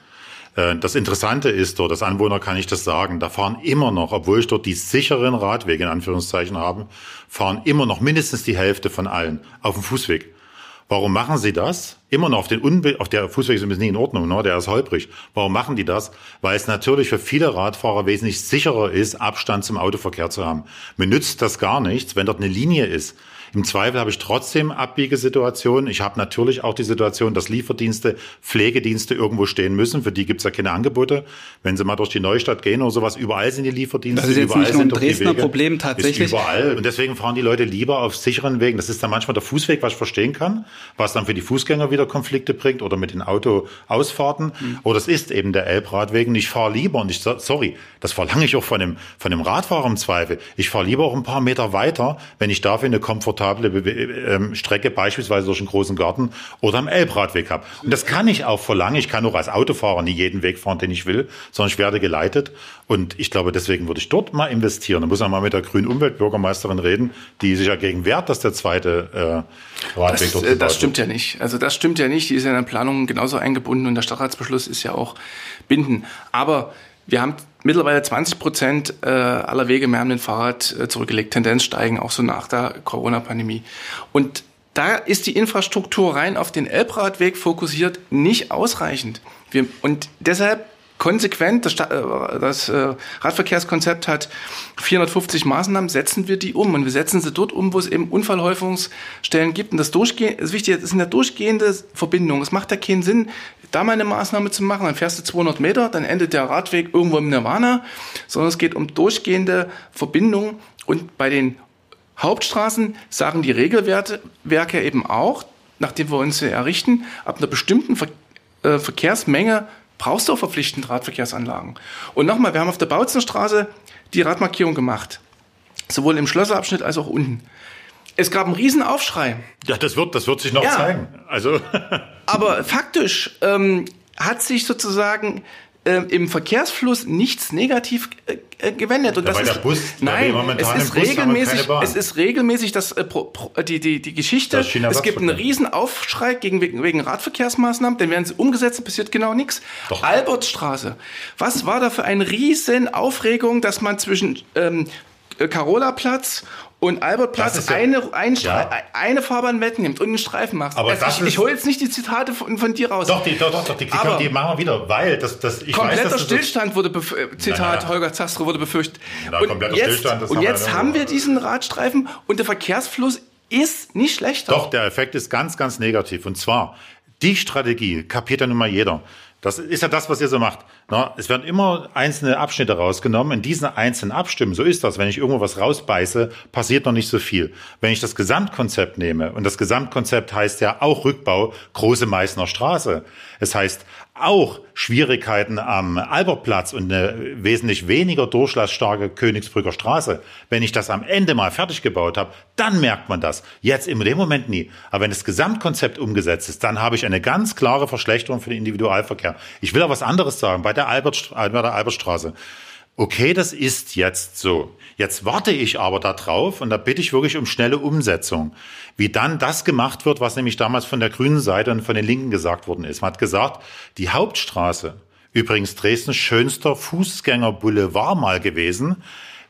Äh, das Interessante ist dort, als Anwohner kann ich das sagen, da fahren immer noch, obwohl ich dort die sicheren Radwege in Anführungszeichen habe, fahren immer noch mindestens die Hälfte von allen auf dem Fußweg. Warum machen sie das? immer noch auf, den Unbe auf der Fußweg ist nie in Ordnung, ne? der ist holprig. Warum machen die das? Weil es natürlich für viele Radfahrer wesentlich sicherer ist, Abstand zum Autoverkehr zu haben. Mir nützt das gar nichts, wenn dort eine Linie ist. Im Zweifel habe ich trotzdem Abbiegesituationen. Ich habe natürlich auch die Situation, dass Lieferdienste, Pflegedienste irgendwo stehen müssen. Für die gibt es ja keine Angebote. Wenn Sie mal durch die Neustadt gehen oder sowas, überall sind die Lieferdienste. Das ist jetzt überall nicht nur ein Dresdner Wege. Problem tatsächlich. Ist überall. Und deswegen fahren die Leute lieber auf sicheren Wegen. Das ist dann manchmal der Fußweg, was ich verstehen kann, was dann für die Fußgänger wieder Konflikte bringt oder mit den Autoausfahrten. Mhm. Oder das ist eben der Elbradweg. Und ich fahre lieber, und ich so- sorry, das verlange ich auch von dem, von dem Radfahrer im Zweifel. Ich fahre lieber auch ein paar Meter weiter, wenn ich dafür eine komfortable Bewe ähm, Strecke beispielsweise durch einen großen Garten oder am Elbradweg habe. Und das kann ich auch verlangen. Ich kann auch als Autofahrer nie jeden Weg fahren, den ich will, sondern ich werde geleitet. Und ich glaube, deswegen würde ich dort mal investieren. Da muss man mal mit der grünen Umweltbürgermeisterin reden, die sich ja gegen wehrt, dass der zweite äh, Radweg Das, dort äh, das wird. stimmt ja nicht. Also das stimmt ja nicht. Die ist ja in der Planung genauso eingebunden und der Stadtratsbeschluss ist ja auch bindend. Aber wir haben mittlerweile 20 Prozent äh, aller Wege mehr haben den Fahrrad äh, zurückgelegt. Tendenz steigen auch so nach der Corona-Pandemie. Und da ist die Infrastruktur rein auf den Elbradweg fokussiert nicht ausreichend. Wir, und deshalb konsequent, das, äh, das äh, Radverkehrskonzept hat 450 Maßnahmen, setzen wir die um. Und wir setzen sie dort um, wo es eben Unfallhäufungsstellen gibt. Und das Durchgehen, das Wichtige ist eine durchgehende Verbindung. Es macht ja keinen Sinn, da mal eine Maßnahme zu machen. Dann fährst du 200 Meter, dann endet der Radweg irgendwo im Nirvana. Sondern es geht um durchgehende Verbindung. Und bei den Hauptstraßen sagen die Regelwerte Werke eben auch, nachdem wir uns errichten, ab einer bestimmten äh, Verkehrsmenge brauchst du auch verpflichtend Radverkehrsanlagen. Und nochmal, wir haben auf der Bautzenstraße die Radmarkierung gemacht. Sowohl im Schlösserabschnitt als auch unten. Es gab einen riesen Aufschrei. Ja, das wird, das wird sich noch Ja. zeigen. Also, Aber faktisch ähm, hat sich sozusagen ähm, im Verkehrsfluss nichts negativ äh, äh, gewendet. Und Ja, das ist, Bus- nein, es ist Bus regelmäßig, es ist regelmäßig das, äh, pro, pro, die, die, die Geschichte. Es gibt einen riesen Aufschrei gegen, wegen, wegen Radverkehrsmaßnahmen, dann werden sie umgesetzt, passiert genau nichts. Doch. Albertstraße. Was war da für eine riesen Aufregung, dass man zwischen ähm, Carolaplatz und Albertplatz Das ja- eine, ein Ja. eine Fahrbahn wegnimmt und einen Streifen macht. Aber also das ich, ich hole jetzt nicht die Zitate von, von dir raus. doch, die, doch, doch, doch, die, die, die machen wir wieder, weil das, das, ich weiß, Kompletter dass das Stillstand wurde, bef äh, Zitat nein. Holger Zastro wurde befürchtet. Na, und jetzt, Stillstand, das und haben wir jetzt ja haben wir diesen Radstreifen und der Verkehrsfluss ist nicht schlechter. Doch, der Effekt ist ganz, ganz negativ. Und zwar, die Strategie kapiert ja nun mal jeder. Das ist ja das, was ihr so macht. Es werden immer einzelne Abschnitte rausgenommen. In diesen einzelnen Abstimmen, so ist das. Wenn ich irgendwo was rausbeiße, passiert noch nicht so viel. Wenn ich das Gesamtkonzept nehme, und das Gesamtkonzept heißt ja auch Rückbau Große Meißner Straße. Es heißt auch Schwierigkeiten am Albertplatz und eine wesentlich weniger durchlassstarke Königsbrücker Straße. Wenn ich das am Ende mal fertig gebaut habe, dann merkt man das. Jetzt in dem Moment nie. Aber wenn das Gesamtkonzept umgesetzt ist, dann habe ich eine ganz klare Verschlechterung für den Individualverkehr. Ich will auch was anderes sagen bei der, Albert, bei der Albertstraße. Okay, das ist jetzt so. Jetzt warte ich aber darauf und da bitte ich wirklich um schnelle Umsetzung. Wie dann das gemacht wird, was nämlich damals von der grünen Seite und von den Linken gesagt worden ist. Man hat gesagt, die Hauptstraße, übrigens Dresdens schönster Fußgängerboulevard mal gewesen,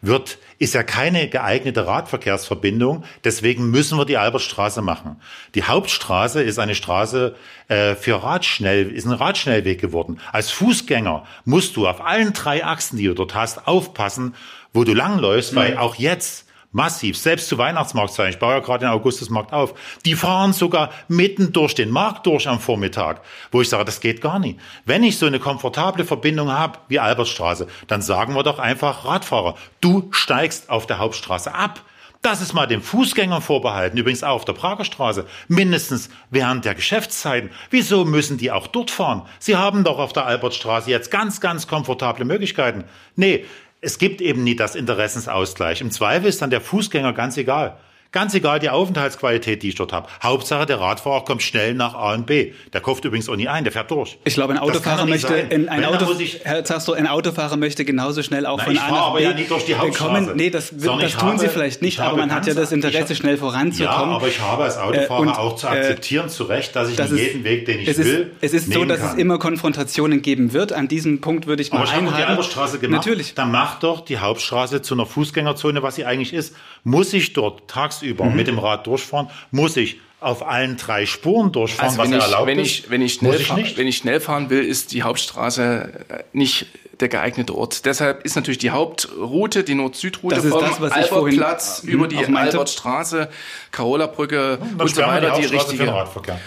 wird, ist ja keine geeignete Radverkehrsverbindung. Deswegen müssen wir die Albertstraße machen. Die Hauptstraße ist eine Straße äh, für Radschnell, ist ein Radschnellweg geworden. Als Fußgänger musst du auf allen drei Achsen, die du dort hast, aufpassen, wo du langläufst, weil auch jetzt Massiv, selbst zu Weihnachtsmarktzeiten. Ich baue ja gerade den Augustusmarkt auf. Die fahren sogar mitten durch den Markt durch am Vormittag, wo ich sage, das geht gar nicht. Wenn ich so eine komfortable Verbindung habe wie Albertstraße, dann sagen wir doch einfach Radfahrer, du steigst auf der Hauptstraße ab. Das ist mal dem Fußgängern vorbehalten, übrigens auch auf der Prager Straße, mindestens während der Geschäftszeiten. Wieso müssen die auch dort fahren? Sie haben doch auf der Albertstraße jetzt ganz, ganz komfortable Möglichkeiten. Nee, es gibt eben nie das Interessensausgleich. Im Zweifel ist dann der Fußgänger ganz egal. Ganz egal die Aufenthaltsqualität, die ich dort habe. Hauptsache, der Radfahrer kommt schnell nach A und B. Der kauft übrigens auch nie ein, der fährt durch. Ich glaube, ein Autofahrer möchte, ein, ein Auto, ich- Herr Zastro, ein Autofahrer möchte genauso schnell auch Na, von A nach aber B ja nicht durch die Hauptstraße. kommen. Nee, das, Sondern das tun Sie habe- vielleicht nicht, aber man hat ja das Interesse, habe- schnell voranzukommen. Ja, aber ich habe als Autofahrer und, auch zu äh, akzeptieren, zu Recht, dass ich das ist- jeden Weg, den ich es will, Ist, es ist so, dass kann. es immer Konfrontationen geben wird. An diesem Punkt würde ich mal Aber ich habe doch die einhaken. Albertstraße gemacht. Natürlich. Dann macht doch die Hauptstraße zu einer Fußgängerzone, was sie eigentlich ist. Muss ich dort tagsüber Mhm. mit dem Rad durchfahren? Muss ich auf allen drei Spuren durchfahren, also wenn was ich, erlaubt wenn ist? Ich, wenn, ich schnell ich nicht? wenn ich schnell fahren will, ist die Hauptstraße äh, nicht der geeignete Ort. Deshalb ist natürlich die Hauptroute, die Nord-Süd-Route Das ist vom das, was ich vorhin, Albertplatz äh, über die. Albertstraße, Carola-Brücke Dann und so weiter die Hauptstraße für den richtige. Radverkehr.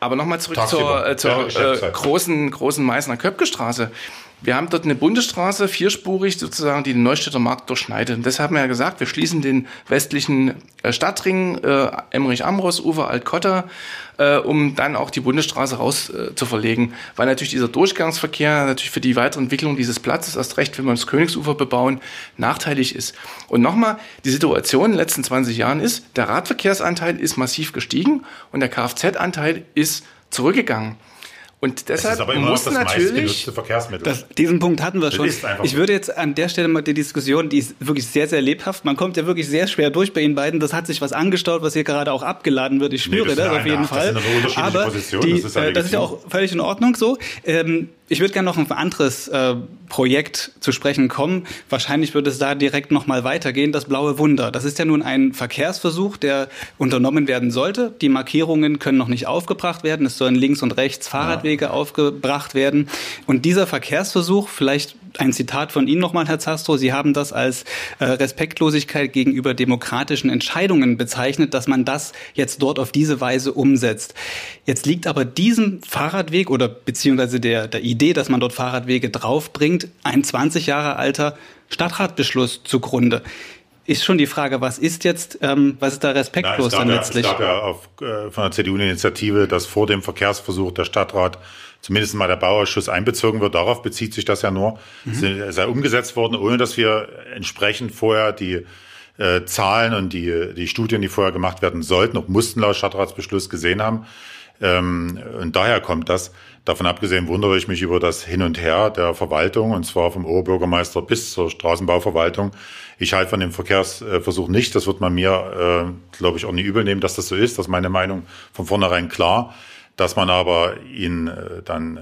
Aber nochmal zurück Tagsüber. zur, äh, zur Ja, äh, großen, großen Meißner Köpke-Straße. Wir haben dort eine Bundesstraße, vierspurig sozusagen, die den Neustädter Markt durchschneidet. Und deshalb haben wir ja gesagt, wir schließen den westlichen äh, Stadtring, äh, Emmerich-Amros, Ufer Altkotter, äh, um dann auch die Bundesstraße raus äh, zu verlegen. Weil natürlich dieser Durchgangsverkehr natürlich für die weitere Entwicklung dieses Platzes, erst recht, wenn wir das Königsufer bebauen, nachteilig ist. Und nochmal, die Situation in den letzten 20 Jahren ist, der Radverkehrsanteil ist massiv gestiegen und der Kfz-Anteil ist zurückgegangen. Und Das deshalb ist aber immer noch muss das natürlich meistgenutzte Verkehrsmittel. Das, diesen Punkt hatten wir Das schon. Ich würde jetzt an der Stelle mal die Diskussion, die ist wirklich sehr, sehr lebhaft. Man kommt ja wirklich sehr schwer durch bei Ihnen beiden. Das hat sich was angestaut, was hier gerade auch abgeladen wird. Ich spüre das das, ist auf jeden das Fall. sind aber unterschiedliche Aber Positionen, die, das ist ja äh, das ist ja auch völlig in Ordnung so. Ähm, ich würde gerne noch auf ein anderes äh, Projekt zu sprechen kommen. Wahrscheinlich wird es da direkt noch mal weitergehen. Das Blaue Wunder. Das ist ja nun ein Verkehrsversuch, der unternommen werden sollte. Die Markierungen können noch nicht aufgebracht werden. Es sollen links und rechts Fahrradwege aufgebracht werden. Und dieser Verkehrsversuch, vielleicht ein Zitat von Ihnen nochmal, Herr Zastro, Sie haben das als äh, Respektlosigkeit gegenüber demokratischen Entscheidungen bezeichnet, dass man das jetzt dort auf diese Weise umsetzt. Jetzt liegt aber diesem Fahrradweg oder beziehungsweise der, der Idee, dass man dort Fahrradwege draufbringt, ein 20 Jahre alter Stadtratbeschluss zugrunde. Ist schon die Frage, was ist jetzt, ähm, was ist da respektlos es gab dann ja, letztlich? Es gab ja auf, äh, von der CDU eine Initiative, dass vor dem Verkehrsversuch der Stadtrat zumindest mal der Bauausschuss einbezogen wird. Darauf bezieht sich das ja nur. Es sei- sei umgesetzt worden, ohne dass wir entsprechend vorher die äh, Zahlen und die, die Studien, die vorher gemacht werden sollten, auch mussten laut Stadtratsbeschluss gesehen haben. Ähm, und daher kommt das. Davon abgesehen wundere ich mich über das Hin und Her der Verwaltung, und zwar vom Oberbürgermeister bis zur Straßenbauverwaltung. Ich halte von dem Verkehrsversuch nicht. Das wird man mir, äh, glaube ich, auch nie übel nehmen, dass das so ist. Das ist meine Meinung von vornherein klar. Dass man aber ihn äh, dann äh,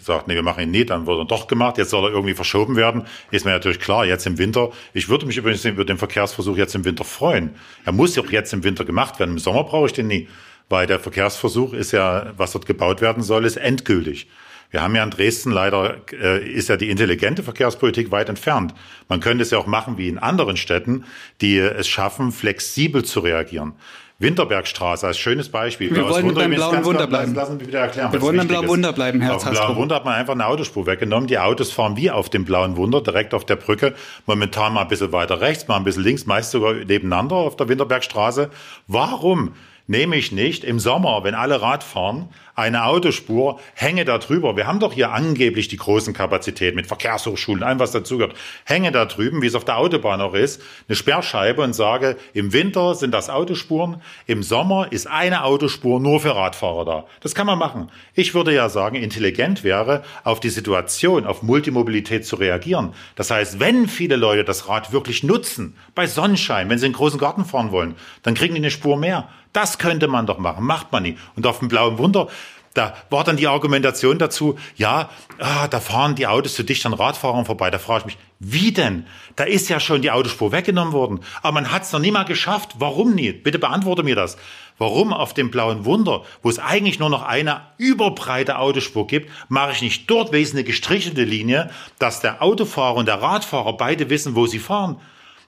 sagt, nee, wir machen ihn nicht, dann wird er doch gemacht, jetzt soll er irgendwie verschoben werden, ist mir natürlich klar, jetzt im Winter. Ich würde mich übrigens über den Verkehrsversuch jetzt im Winter freuen. Er muss ja auch jetzt im Winter gemacht werden. Im Sommer brauche ich den nie, weil der Verkehrsversuch ist ja, was dort gebaut werden soll, ist endgültig. Wir haben ja in Dresden leider, äh, ist ja die intelligente Verkehrspolitik weit entfernt. Man könnte es ja auch machen wie in anderen Städten, die es schaffen, flexibel zu reagieren. Winterbergstraße als schönes Beispiel. Wir wollen beim Blauen Wunder bleiben. Lassen wieder erklären. Wir wollen beim Blauen. Wunder bleiben, Herr Auf dem. Blauen Wunder hat man einfach eine Autospur weggenommen. Die Autos fahren wie auf dem Blauen Wunder, direkt auf der Brücke. Momentan mal ein bisschen weiter rechts, mal ein bisschen links, meist sogar nebeneinander auf der Winterbergstraße. Warum nehme ich nicht im Sommer, wenn alle Rad fahren, eine Autospur, hänge da drüber. Wir haben doch hier angeblich die großen Kapazitäten mit Verkehrshochschulen, allem was dazugehört. Hänge da drüben, wie es auf der Autobahn auch ist, eine Sperrscheibe und sage, im Winter sind das Autospuren, im Sommer ist eine Autospur nur für Radfahrer da. Das kann man machen. Ich würde ja sagen, intelligent wäre, auf die Situation, auf Multimobilität zu reagieren. Das heißt, wenn viele Leute das Rad wirklich nutzen, bei Sonnenschein, wenn sie in den großen Garten fahren wollen, dann kriegen die eine Spur mehr. Das könnte man doch machen, macht man nie. Und auf dem blauen Wunder, da war dann die Argumentation dazu, ja, ah, da fahren die Autos zu dicht an Radfahrern vorbei. Da frage ich mich, wie denn? Da ist ja schon die Autospur weggenommen worden. Aber man hat es noch nie mal geschafft. Warum nicht? Bitte beantworte mir das. Warum auf dem blauen Wunder, wo es eigentlich nur noch eine überbreite Autospur gibt, mache ich nicht dort wesentlich eine gestrichelte Linie, dass der Autofahrer und der Radfahrer beide wissen, wo sie fahren?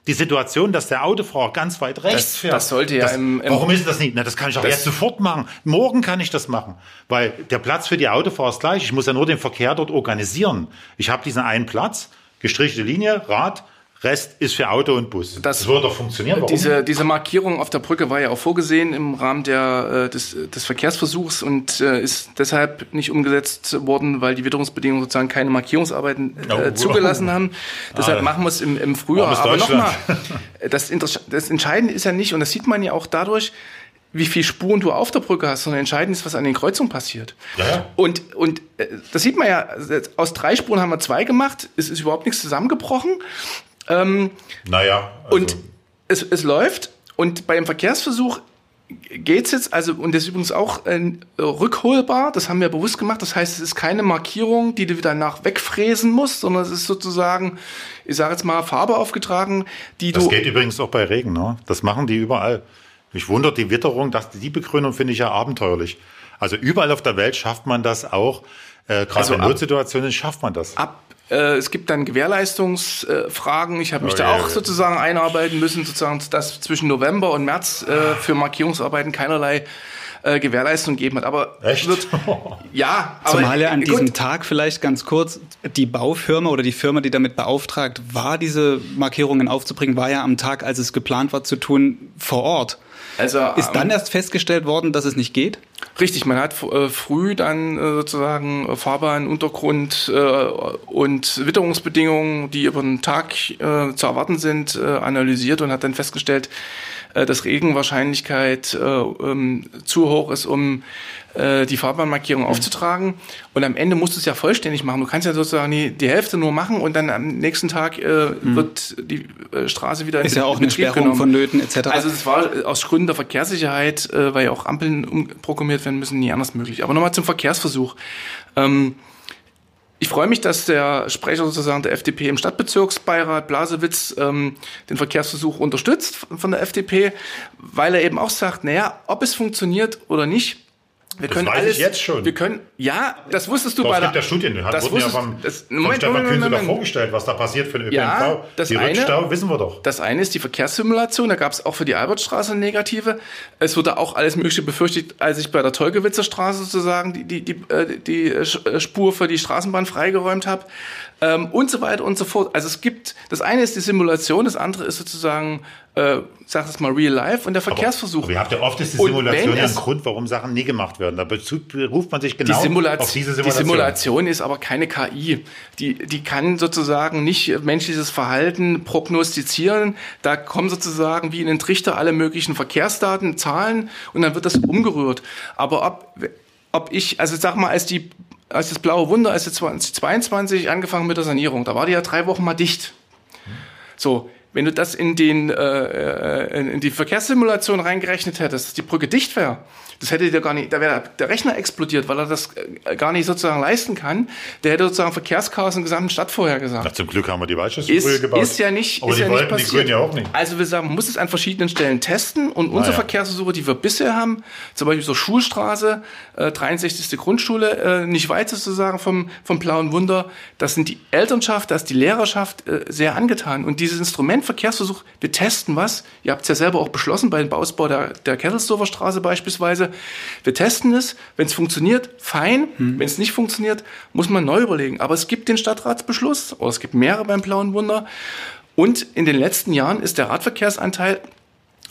Die Situation, dass der Autofahrer ganz weit rechts Das- fährt. das sollte ja im- im- Warum ist das nicht? Na, das kann ich auch Das- jetzt sofort machen. Morgen kann ich das machen. Weil der Platz für die Autofahrer ist gleich. Ich muss ja nur den Verkehr dort organisieren. Ich habe diesen einen Platz, gestrichelte Linie, Rad, Rest ist für Auto und Bus. Das- würde doch funktionieren. Warum? Diese, diese Markierung auf der Brücke war ja auch vorgesehen im Rahmen der, äh, des, des Verkehrsversuchs und äh, ist deshalb nicht umgesetzt worden, weil die Witterungsbedingungen sozusagen keine Markierungsarbeiten äh, oh. zugelassen haben. Deshalb Ah. machen wir es im, im Frühjahr. Aber nochmal, das, Inter- das Entscheidende ist ja nicht, und das sieht man ja auch dadurch, wie viel Spuren du auf der Brücke hast, sondern entscheidend ist, was an den Kreuzungen passiert. Ja. Und, und äh, das sieht man ja, aus drei Spuren haben wir zwei gemacht, es ist überhaupt nichts zusammengebrochen. Naja, also, Und es, es läuft und beim Verkehrsversuch geht's jetzt, also, und das ist übrigens auch äh, rückholbar, das haben wir bewusst gemacht. Das heißt, es ist keine Markierung, die du wieder nach wegfräsen musst, sondern es ist sozusagen, ich sage jetzt mal, Farbe aufgetragen, die das du. geht übrigens auch bei Regen. Ne? Das machen die überall. Mich wundert die Witterung, dass die Begründung finde ich ja abenteuerlich. Also überall auf der Welt schafft man das auch. Äh, Gerade Also in Notsituationen schafft man das. ab. Äh, es gibt dann Gewährleistungsfragen. Ich habe mich Oh, da auch sozusagen einarbeiten müssen, sozusagen, dass zwischen November und März äh, für Markierungsarbeiten keinerlei äh, Gewährleistung gegeben hat. Aber Echt? wird ja, aber Zumal ja an gut. diesem Tag vielleicht ganz kurz die Baufirma oder die Firma, die damit beauftragt war, diese Markierungen aufzubringen, war ja am Tag, als es geplant war zu tun, vor Ort. also Ist dann ähm, erst festgestellt worden, dass es nicht geht? Richtig, man hat äh, früh dann äh, sozusagen äh, Fahrbahn, Untergrund äh, und Witterungsbedingungen, die über den Tag äh, zu erwarten sind, äh, analysiert und hat dann festgestellt, äh, dass Regenwahrscheinlichkeit äh, ähm, zu hoch ist, um äh, die Fahrbahnmarkierung aufzutragen. Und am Ende musst du es ja vollständig machen. Du kannst ja sozusagen die, die Hälfte nur machen und dann am nächsten Tag äh, wird die äh, Straße wieder in Ist ja auch in eine Betrieb Sperrung genommen. vonnöten etc. Also es war aus Gründen der Verkehrssicherheit, äh, weil ja auch Ampeln umprogrammiert werden müssen, nie anders möglich. Aber nochmal zum Verkehrsversuch. Ähm, ich freue mich, dass der Sprecher sozusagen der FDP im Stadtbezirksbeirat Blasewitz ähm, den Verkehrsversuch unterstützt von- der FDP, weil er eben auch sagt, naja, ob es funktioniert oder nicht, wir Das können weiß ich alles. jetzt schon. Wir können, ja, das wusstest du Doch, bei es gibt der ja Studien, das wurden ja wusstest- vom, das- vom Moment, Stefan Moment, Kühn sogar Moment. vorgestellt, was da passiert für den ÖPNV. Ja, das die eine- Rückstau wissen wir doch. Das eine ist die Verkehrssimulation, da gab es auch für die Albertstraße eine negative. Es wurde auch alles Mögliche befürchtet, als ich bei der Teugewitzer Straße sozusagen die, die, die, äh, die äh, äh, Spur für die Straßenbahn freigeräumt habe ähm, und so weiter und so fort. Also es gibt, das eine ist die Simulation, das andere ist sozusagen, äh, sag es mal, Real Life und der Verkehrsversuch. Aber ihr habt ja oft ist die Simulation ja ein Grund, warum Sachen nie gemacht werden. Da beruft man sich Die, genau Simulation, auf diese die Simulation. Simulation ist aber keine KI. Die, die kann sozusagen nicht menschliches Verhalten prognostizieren. Da kommen sozusagen wie in den Trichter alle möglichen Verkehrsdaten, Zahlen und dann wird das umgerührt. Aber ob, ob ich, also sag mal, als die als das blaue Wunder, als die 2022 angefangen mit der Sanierung, da war die ja drei Wochen mal dicht. So, wenn du das in, den, äh, äh, in die Verkehrssimulation reingerechnet hättest, dass die Brücke dicht wäre, das hätte dir gar nicht, da wäre der Rechner explodiert, weil er das äh, gar nicht sozusagen leisten kann. Der hätte sozusagen Verkehrschaos in der gesamten Stadt vorhergesagt. Na, zum Glück haben wir die Weißschussbrühe gebaut. ist ja nicht, Aber ist die ja wollten nicht die passiert. Grünen ja auch nicht. Also wir sagen, man muss es an verschiedenen Stellen testen und unsere ja. Verkehrsversuche, die wir bisher haben, zum Beispiel so Schulstraße, äh, 63. Grundschule, äh, nicht weit sozusagen vom, vom Blauen Wunder, das sind die Elternschaft, das ist die Lehrerschaft äh, sehr angetan. Und dieses Instrument Verkehrsversuch, wir testen was, ihr habt es ja selber auch beschlossen bei dem Ausbau der, der Kettelsdorfer Straße beispielsweise, wir testen es, wenn es funktioniert, fein, wenn es nicht funktioniert, muss man neu überlegen. Aber es gibt den Stadtratsbeschluss, oder es gibt mehrere beim Blauen Wunder, und in den letzten Jahren ist der Radverkehrsanteil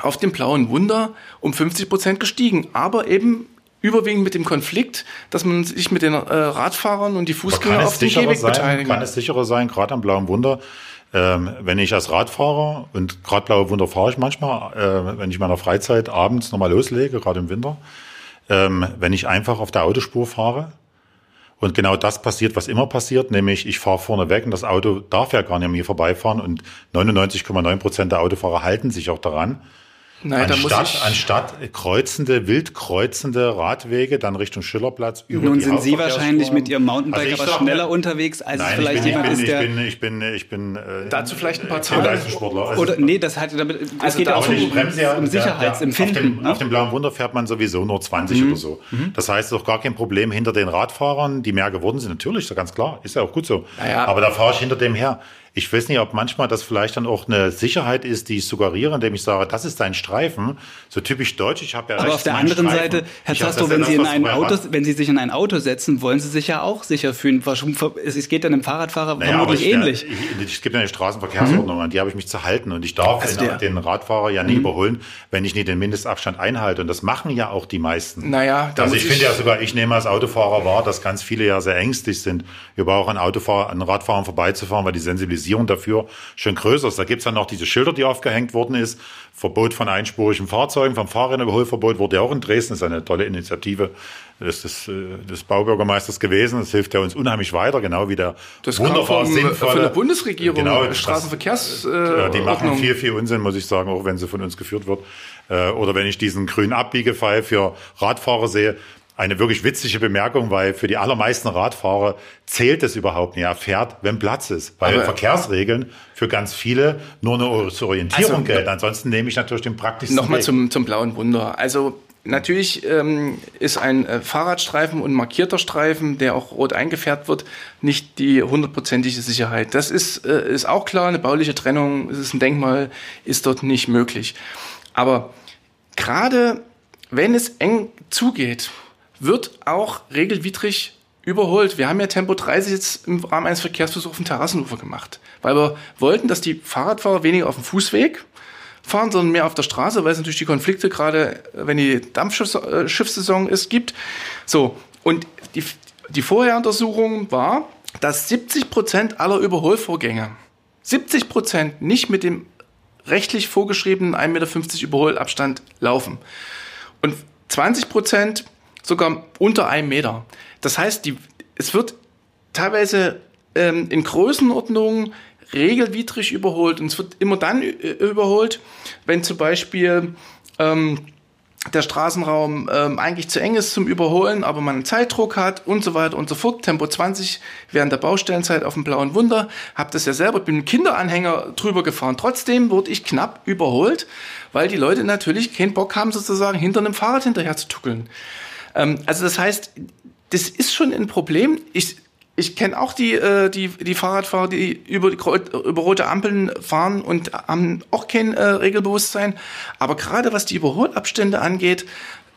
auf dem blauen Wunder um 50 Prozent gestiegen. Aber eben überwiegend mit dem Konflikt, dass man sich mit den äh, Radfahrern und die Fußgänger kann auf dem Gehweg beteiligen. kann es sicherer sein, gerade am Blauen Wunder, ähm, wenn ich als Radfahrer und gerade Blaue Wunder fahre ich manchmal, äh, wenn ich in meiner Freizeit abends nochmal loslege, gerade im Winter, ähm, wenn ich einfach auf der Autospur fahre und genau das passiert, was immer passiert, nämlich ich fahre vorne weg und das Auto darf ja gar nicht an mir vorbeifahren und 99,9 Prozent der Autofahrer halten sich auch daran. Nein, da muss Anstatt, ich, anstatt kreuzende, wild kreuzende Radwege dann Richtung Schillerplatz über Nun die sind Sie wahrscheinlich mit Ihrem Mountainbike Also aber sag schneller unterwegs, als Nein, vielleicht ich bin, jemand ich ist, bin, der. ich bin, ich bin, ich bin, äh, dazu vielleicht ein paar ich bin Zahlen. Leistungssportler. Also, oder nee, das hat damit. Es Also geht ja da- auch um, ja um Sicherheitsempfinden. Der, auf, dem, ne? auf dem blauen Wunder fährt man sowieso nur 20 oder so. Das heißt, es ist doch gar kein Problem hinter den Radfahrern, die mehr geworden sind. Natürlich, ist ja ganz klar. Ist ja auch gut so. Naja. Aber da fahre ich hinter dem her. Ich weiß nicht, ob manchmal das vielleicht dann auch eine Sicherheit ist, die ich suggeriere, indem ich sage, das ist dein Streifen. So typisch deutsch, ich habe ja Aber rechts auf der anderen Streifen. Seite, Herr Zastrow, das wenn Sie das, in ein Auto, wenn Sie sich in ein Auto setzen, wollen Sie sich ja auch sicher fühlen. Warum- Es geht dann dem Fahrradfahrer Naja, vermutlich ich, ähnlich. Ich, ich, es gibt ja eine Straßenverkehrsordnung, an die habe ich mich zu halten. Und ich darf Also den, den Radfahrer ja nie überholen, wenn ich nicht den Mindestabstand einhalte. Und das machen ja auch die meisten. Naja, da also ich finde ja sogar, ich nehme als Autofahrer wahr, dass ganz viele ja sehr ängstlich sind, über auch an Autofahrer, an Radfahrern vorbeizufahren, weil die Sensibilisierung dafür schon größer ist. Da gibt's dann noch diese Schilder, die aufgehängt worden ist. Verbot von einspurigen Fahrzeugen, vom Fahrräderüberholverbot wurde ja auch in Dresden. Das ist eine tolle Initiative des, des, äh, des Baubürgermeisters gewesen. Das hilft ja uns unheimlich weiter, genau wie der Das wunderbar vom- sinnvolle... von der Bundesregierung, Genau, äh, Straßenverkehrs- äh, die machen Ordnung. viel, viel Unsinn, muss ich sagen, auch wenn sie von uns geführt wird. Äh, Oder wenn ich diesen grünen Abbiegepfeil für Radfahrer sehe. Eine wirklich witzige Bemerkung, weil für die allermeisten Radfahrer zählt es überhaupt nicht. Er fährt, wenn Platz ist. Weil Aber- Verkehrsregeln für ganz viele nur eine zur Orientierung Also, gelten. Ansonsten nehme ich natürlich den praktischsten Nochmal zum, zum blauen Wunder. Also natürlich ähm, ist ein äh, Fahrradstreifen und markierter Streifen, der auch rot eingefärbt wird, nicht die hundertprozentige Sicherheit. Das ist, äh, ist auch klar, eine bauliche Trennung, es ist ein Denkmal, ist dort nicht möglich. Aber gerade wenn es eng zugeht, wird auch regelwidrig überholt. Wir haben ja Tempo 30 jetzt im Rahmen eines Verkehrsversuchs auf dem Terrassenufer gemacht, weil wir wollten, dass die Fahrradfahrer weniger auf dem Fußweg fahren, sondern mehr auf der Straße, weil es natürlich die Konflikte gerade, äh, wenn die Dampfschiffssaison ist, gibt. So, und die, die Vorheruntersuchung war, dass 70 Prozent aller Überholvorgänge, 70 Prozent nicht mit dem rechtlich vorgeschriebenen 1,50 Meter Überholabstand laufen. Und 20 Prozent sogar unter einem Meter. Das heißt, die, es wird teilweise ähm, in Größenordnungen regelwidrig überholt. Und es wird immer dann überholt, wenn zum Beispiel ähm, der Straßenraum ähm, eigentlich zu eng ist zum Überholen, aber man einen Zeitdruck hat und so weiter und so fort. Tempo 20 während der Baustellenzeit auf dem Blauen Wunder. Hab das ja selber, bin mit Kinderanhänger drüber gefahren. Trotzdem wurde ich knapp überholt, weil die Leute natürlich keinen Bock haben, sozusagen hinter einem Fahrrad hinterher zu tuckeln. Ähm, also das heißt, das ist schon ein Problem. Ich, ich kenne auch die, äh, die, die Fahrradfahrer, die über, die, über rote Ampeln fahren und haben auch kein äh, Regelbewusstsein. Aber gerade was die Überholabstände angeht,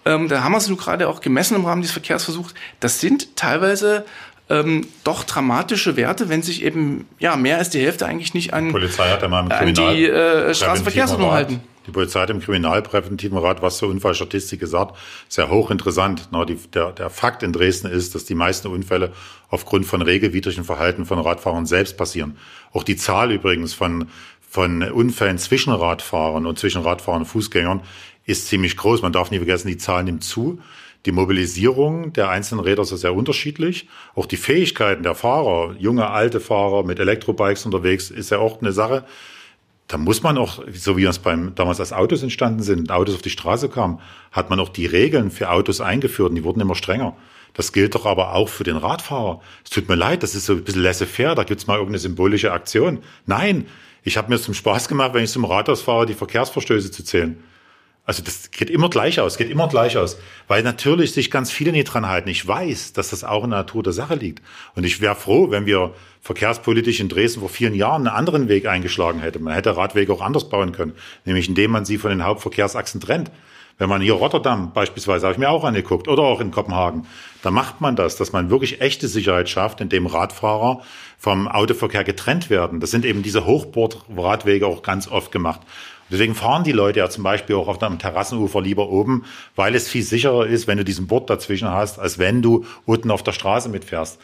ähm, da haben wir es nun gerade auch gemessen im Rahmen dieses Verkehrsversuchs, das sind teilweise ähm, doch dramatische Werte, wenn sich eben ja mehr als die Hälfte eigentlich nicht an, Die Polizei hat ja mal im an die äh, Straßenverkehrsordnung halten. Die Polizei hat im Kriminalpräventiven Rat was zur Unfallstatistik gesagt. Sehr hochinteressant. Na, die, der, Fakt in Dresden ist, dass die meisten Unfälle aufgrund von regelwidrigen Verhalten von Radfahrern selbst passieren. Auch die Zahl übrigens von, von Unfällen zwischen Radfahrern und zwischen Radfahrern und Fußgängern ist ziemlich groß. Man darf nie vergessen, die Zahl nimmt zu. Die Mobilisierung der einzelnen Räder ist sehr unterschiedlich. Auch die Fähigkeiten der Fahrer, junge, alte Fahrer mit Elektrobikes unterwegs, ist ja auch eine Sache. Da muss man auch, so wie das beim, damals als Autos entstanden sind, Autos auf die Straße kamen, hat man auch die Regeln für Autos eingeführt und die wurden immer strenger. Das gilt doch aber auch für den Radfahrer. Es tut mir leid, das ist so ein bisschen laissez-faire, da gibt's mal irgendeine symbolische Aktion. Nein, ich habe mir zum Spaß gemacht, wenn ich zum Rathaus fahre, die Verkehrsverstöße zu zählen. Also das geht immer gleich aus, geht immer gleich aus. Weil natürlich sich ganz viele nicht dran halten. Ich weiß, dass das auch in der Natur der Sache liegt. Und ich wäre froh, wenn wir verkehrspolitisch in Dresden vor vielen Jahren einen anderen Weg eingeschlagen hätten. Man hätte Radwege auch anders bauen können. Nämlich indem man sie von den Hauptverkehrsachsen trennt. Wenn man hier Rotterdam beispielsweise, habe ich mir auch angeguckt, oder auch in Kopenhagen, da macht man das, dass man wirklich echte Sicherheit schafft, indem Radfahrer vom Autoverkehr getrennt werden. Das sind eben diese Hochbordradwege auch ganz oft gemacht. Deswegen fahren die Leute ja zum Beispiel auch auf einem Terrassenufer lieber oben, weil es viel sicherer ist, wenn du diesen Bord dazwischen hast, als wenn du unten auf der Straße mitfährst.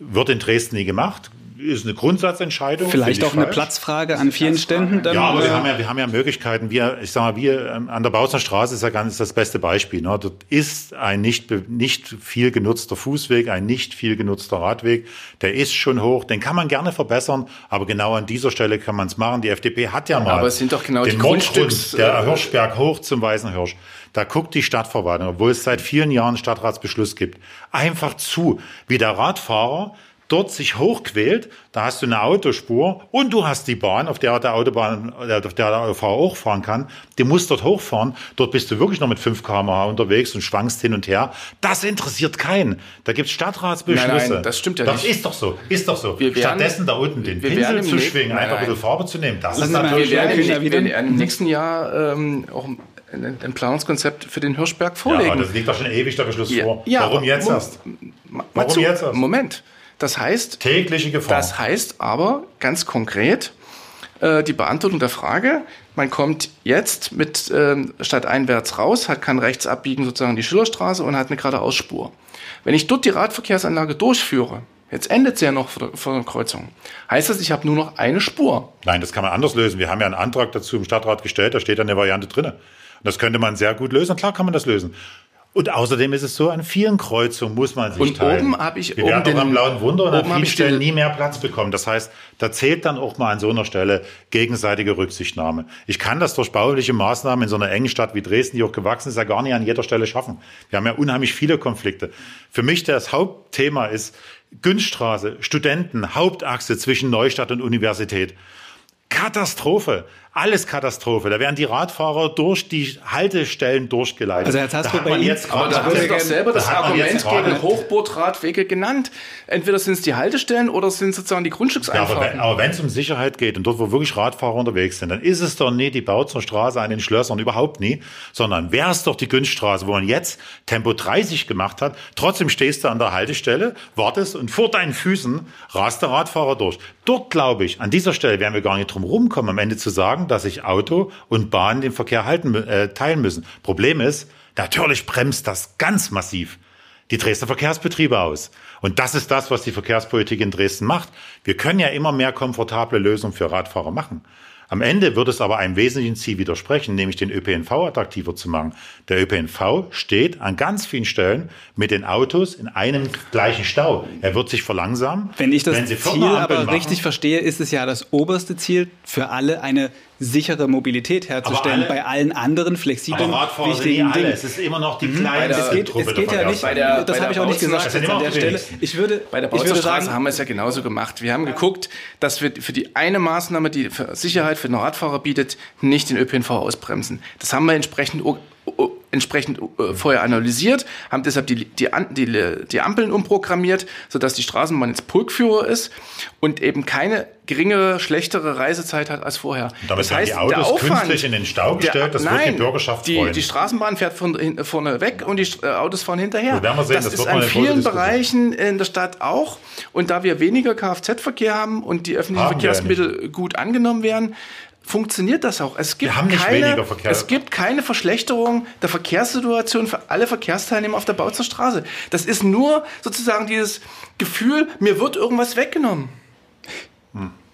Wird in Dresden nie gemacht. Ist eine Grundsatzentscheidung. Vielleicht auch eine falsch. Platzfrage an vielen Ständen. Dann, Ja, aber wir äh, haben ja, wir haben ja Möglichkeiten. Wir, ich sag mal, wir ähm, an der Bautzner Straße ist ja ganz ist das beste Beispiel. Ne? Dort ist ein nicht, be- nicht viel genutzter Fußweg, ein nicht viel genutzter Radweg. Der ist schon hoch. Den kann man gerne verbessern, aber genau an dieser Stelle kann man es machen. Die FDP hat ja mal aber es sind doch genau den die Grundstücks- der Hirschberg hoch zum Weißen Hirsch. Da guckt die Stadtverwaltung, obwohl es seit vielen Jahren einen Stadtratsbeschluss gibt, einfach zu, wie der Radfahrer dort sich hochquält, da hast du eine Autospur und du hast die Bahn, auf der der Autobahn, äh, auf der der Autofahrer auch fahren kann. Du musst dort hochfahren. Dort bist du wirklich noch mit 5 km/h unterwegs und schwankst hin und her. Das interessiert keinen. Da gibt's Stadtratsbeschlüsse. Nein, nein, das stimmt ja das nicht. ist doch so. Ist doch so. Wir werden- Stattdessen da unten den Pinsel werden zu schwingen, nächsten- einfach ein nein, bisschen Farbe zu nehmen. Das ist natürlich wir werden- Wir Ja, werden, werden im nächsten Jahr ähm, auch ein, Planungskonzept für den Hirschberg Ja, vorlegen. aber das liegt doch schon ewig der Beschluss Ja, vor. ja, Warum jetzt erst? Warum jetzt erst? Moment. Das heißt, Tägliche Gefahr. das heißt aber ganz konkret äh, die Beantwortung der Frage, man kommt jetzt mit ähm, stadteinwärts raus, hat kann rechts abbiegen sozusagen die Schillerstraße und hat eine geradeausspur. Wenn ich dort die Radverkehrsanlage durchführe, jetzt endet sie ja noch vor der, vor der Kreuzung, heißt das, ich habe nur noch eine Spur. Nein, das kann man anders lösen. Wir haben ja einen Antrag dazu im Stadtrat gestellt, da steht ja eine Variante. Und das könnte man sehr gut lösen. Klar kann man das lösen. Und außerdem ist es so, an vielen Kreuzungen muss man sich und teilen. oben habe ich Wir oben den, am blauen Wunder und an vielen Stellen nie mehr Platz bekommen. Das heißt, da zählt dann auch mal an so einer Stelle gegenseitige Rücksichtnahme. Ich kann das durch bauliche Maßnahmen in so einer engen Stadt wie Dresden, die auch gewachsen ist, ja gar nicht an jeder Stelle schaffen. Wir haben ja unheimlich viele Konflikte. Für mich das Hauptthema ist Günststraße, Studenten, Hauptachse zwischen Neustadt und Universität. Katastrophe. Alles Katastrophe. Da werden die Radfahrer durch die Haltestellen durchgeleitet. Also Herr Zastro, da hat bei man Ihnen- jetzt Aber gerade- da haben Sie doch selber das da Argument jetzt gegen Hochbootradwege genannt. Entweder sind es die Haltestellen oder sind sozusagen die Ja, aber wenn Grundstückseinfahrten. aber wenn es um Sicherheit geht und dort, wo wirklich Radfahrer unterwegs sind, dann ist es doch nie die Bautzer Straße an den Schlössern, überhaupt nie, sondern wäre es doch die Günststraße, wo man jetzt Tempo 30 gemacht hat. Trotzdem stehst du an der Haltestelle, wartest und vor deinen Füßen rast der Radfahrer durch. Dort, glaube ich, an dieser Stelle werden wir gar nicht drum rumkommen, am Ende zu sagen, dass sich Auto und Bahn den Verkehr halten, äh, teilen müssen. Problem ist, natürlich bremst das ganz massiv die Dresdner Verkehrsbetriebe aus. Und das ist das, was die Verkehrspolitik in Dresden macht. Wir können ja immer mehr komfortable Lösungen für Radfahrer machen. Am Ende wird es aber einem wesentlichen Ziel widersprechen, nämlich den ÖPNV attraktiver zu machen. Der ÖPNV steht an ganz vielen Stellen mit den Autos in einem gleichen Stau. Er wird sich verlangsamen. Wenn ich das Sie Ziel aber machen, richtig verstehe, ist es ja das oberste Ziel für alle eine sichere Mobilität herzustellen. Aber alle- bei allen anderen flexiblen, wichtigen alle. Dingen. Es ist immer noch die Bei kleinste der- Es geht, es geht ja nicht, der- das habe ich auch nicht gesagt an der Stelle. Ich würde, Bei der ich würde Bautzer Straße sagen, haben wir es ja genauso gemacht. Wir haben geguckt, dass wir für die eine Maßnahme, die für Sicherheit für den Radfahrer bietet, nicht den ÖPNV ausbremsen. Das haben wir entsprechend, entsprechend äh, vorher analysiert, haben deshalb die, die, die, die Ampeln umprogrammiert, sodass die Straßenbahn jetzt Pulkführer ist und eben keine geringere, schlechtere Reisezeit hat als vorher. damit werden die Autos künstlich in den Stau gestellt, das wird die nein, Bürgerschaft die, freuen. Die Straßenbahn fährt von, hin, vorne weg und die äh, Autos fahren hinterher. So werden wir sehen, das, das ist an große vielen. Bereichen in der Stadt auch. Und da wir weniger Kfz-Verkehr haben und die öffentlichen Haben Verkehrsmittel gut angenommen werden, funktioniert das auch. Es gibt, Wir haben nicht keine, weniger Verkehr. es gibt keine Verschlechterung der Verkehrssituation für alle Verkehrsteilnehmer auf der Bautzer Straße. Das ist nur sozusagen dieses Gefühl, mir wird irgendwas weggenommen.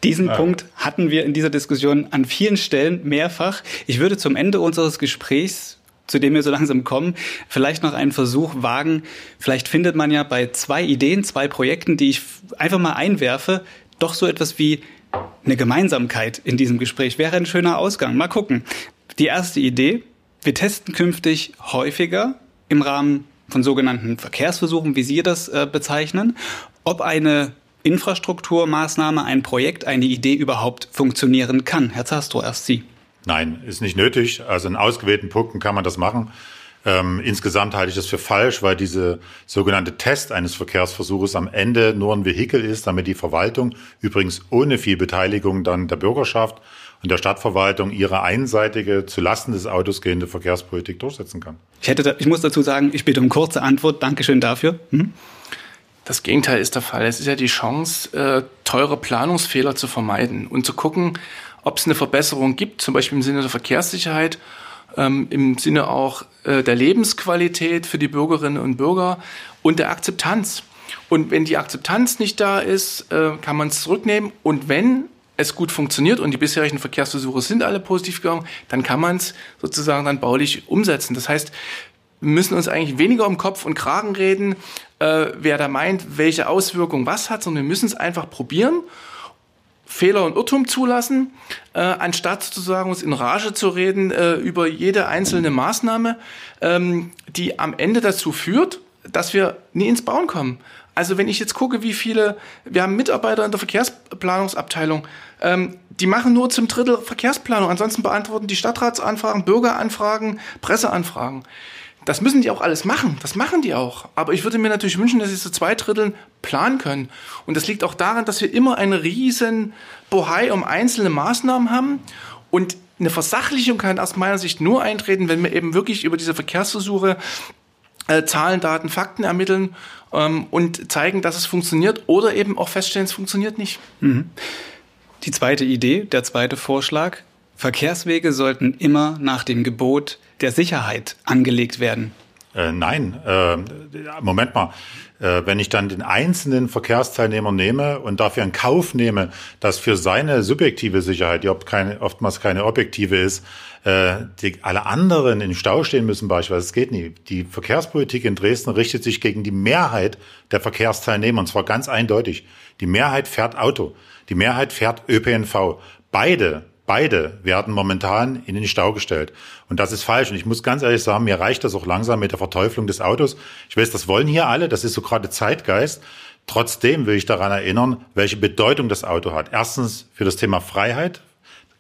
Diesen Punkt hatten wir in dieser Diskussion an vielen Stellen mehrfach. Ich würde zum Ende unseres Gesprächs, zu dem wir so langsam kommen, vielleicht noch einen Versuch wagen. Vielleicht findet man ja bei zwei Ideen, zwei Projekten, die ich einfach mal einwerfe, doch so etwas wie eine Gemeinsamkeit in diesem Gespräch. Wäre ein schöner Ausgang. Mal gucken. Die erste Idee. Wir testen künftig häufiger im Rahmen von sogenannten Verkehrsversuchen, wie Sie das äh, bezeichnen, ob eine Infrastrukturmaßnahme, ein Projekt, eine Idee überhaupt funktionieren kann. Herr Zastro, erst Sie. Nein, ist nicht nötig. Also in ausgewählten Punkten kann man das machen. Ähm, insgesamt halte ich das für falsch, weil diese sogenannte Test eines Verkehrsversuches am Ende nur ein Vehikel ist, damit die Verwaltung, übrigens ohne viel Beteiligung dann der Bürgerschaft und der Stadtverwaltung, ihre einseitige, zulasten des Autos gehende Verkehrspolitik durchsetzen kann. Ich, hätte da, ich muss dazu sagen, ich bitte um kurze Antwort. Dankeschön dafür. Hm? Das Gegenteil ist der Fall. Es ist ja die Chance, äh, teure Planungsfehler zu vermeiden und zu gucken, ob es eine Verbesserung gibt, zum Beispiel im Sinne der Verkehrssicherheit, ähm, im Sinne auch äh, der Lebensqualität für die Bürgerinnen und Bürger und der Akzeptanz. Und wenn die Akzeptanz nicht da ist, äh, kann man es zurücknehmen. Und wenn es gut funktioniert und die bisherigen Verkehrsversuche sind alle positiv gegangen, dann kann man es sozusagen dann baulich umsetzen. Das heißt, wir müssen uns eigentlich weniger um Kopf und Kragen reden, äh, wer da meint, welche Auswirkungen was hat, sondern wir müssen es einfach probieren, Fehler und Irrtum zulassen, äh, anstatt sozusagen uns in Rage zu reden äh, über jede einzelne Maßnahme, ähm, die am Ende dazu führt, dass wir nie ins Bauen kommen. Also wenn ich jetzt gucke, wie viele, wir haben Mitarbeiter in der Verkehrsplanungsabteilung, ähm, die machen nur zum Drittel Verkehrsplanung, ansonsten beantworten die Stadtratsanfragen, Bürgeranfragen, Presseanfragen. Das müssen die auch alles machen. Das machen die auch. Aber ich würde mir natürlich wünschen, dass sie zu zwei Dritteln planen können. Und das liegt auch daran, dass wir immer einen riesen Bohai um einzelne Maßnahmen haben. Und eine Versachlichung kann aus meiner Sicht nur eintreten, wenn wir eben wirklich über diese Verkehrsversuche äh, Zahlen, Daten, Fakten ermitteln ähm, und zeigen, dass es funktioniert oder eben auch feststellen, es funktioniert nicht. Die zweite Idee, der zweite Vorschlag. Verkehrswege sollten immer nach dem Gebot der Sicherheit angelegt werden. Äh, nein, äh, Moment mal. Äh, wenn ich dann den einzelnen Verkehrsteilnehmer nehme und dafür in Kauf nehme, dass für seine subjektive Sicherheit, die oftmals keine objektive ist, äh, die alle anderen im Stau stehen müssen beispielsweise, das geht nie. Die Verkehrspolitik in Dresden richtet sich gegen die Mehrheit der Verkehrsteilnehmer und zwar ganz eindeutig. Die Mehrheit fährt Auto, die Mehrheit fährt ÖPNV. Beide Beide werden momentan in den Stau gestellt. Und das ist falsch. Und ich muss ganz ehrlich sagen, mir reicht das auch langsam mit der Verteuflung des Autos. Ich weiß, das wollen hier alle. Das ist so gerade Zeitgeist. Trotzdem will ich daran erinnern, welche Bedeutung das Auto hat. Erstens für das Thema Freiheit.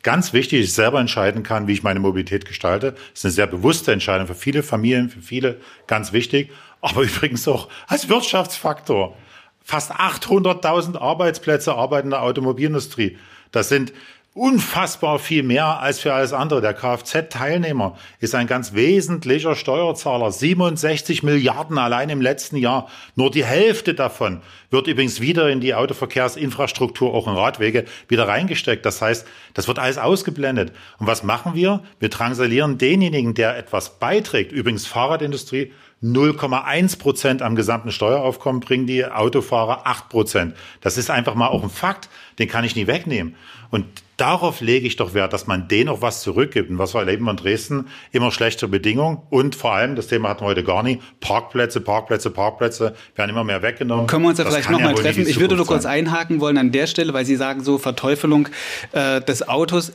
Ganz wichtig, ich selber entscheiden kann, wie ich meine Mobilität gestalte. Das ist eine sehr bewusste Entscheidung für viele Familien, für viele ganz wichtig. Aber übrigens auch als Wirtschaftsfaktor. Fast 800.000 Arbeitsplätze arbeiten in der Automobilindustrie. Das sind unfassbar viel mehr als für alles andere. Der Kfz-Teilnehmer ist ein ganz wesentlicher Steuerzahler. 67 Milliarden allein im letzten Jahr. Nur die Hälfte davon wird übrigens wieder in die Autoverkehrsinfrastruktur, auch in Radwege, wieder reingesteckt. Das heißt, das wird alles ausgeblendet. Und was machen wir? Wir drangsalieren denjenigen, der etwas beiträgt. Übrigens Fahrradindustrie 0,1 Prozent am gesamten Steueraufkommen bringen die Autofahrer 8 Prozent. Das ist einfach mal auch ein Fakt, den kann ich nie wegnehmen. Und darauf lege ich doch Wert, dass man denen auch was zurückgibt. Und was wir erleben in Dresden, immer schlechtere Bedingungen und vor allem, das Thema hatten wir heute gar nie, Parkplätze, Parkplätze, Parkplätze werden immer mehr weggenommen. Können wir uns ja das vielleicht nochmal ja treffen? Ich würde nur kurz einhaken wollen an der Stelle, weil Sie sagen so Verteufelung äh, des Autos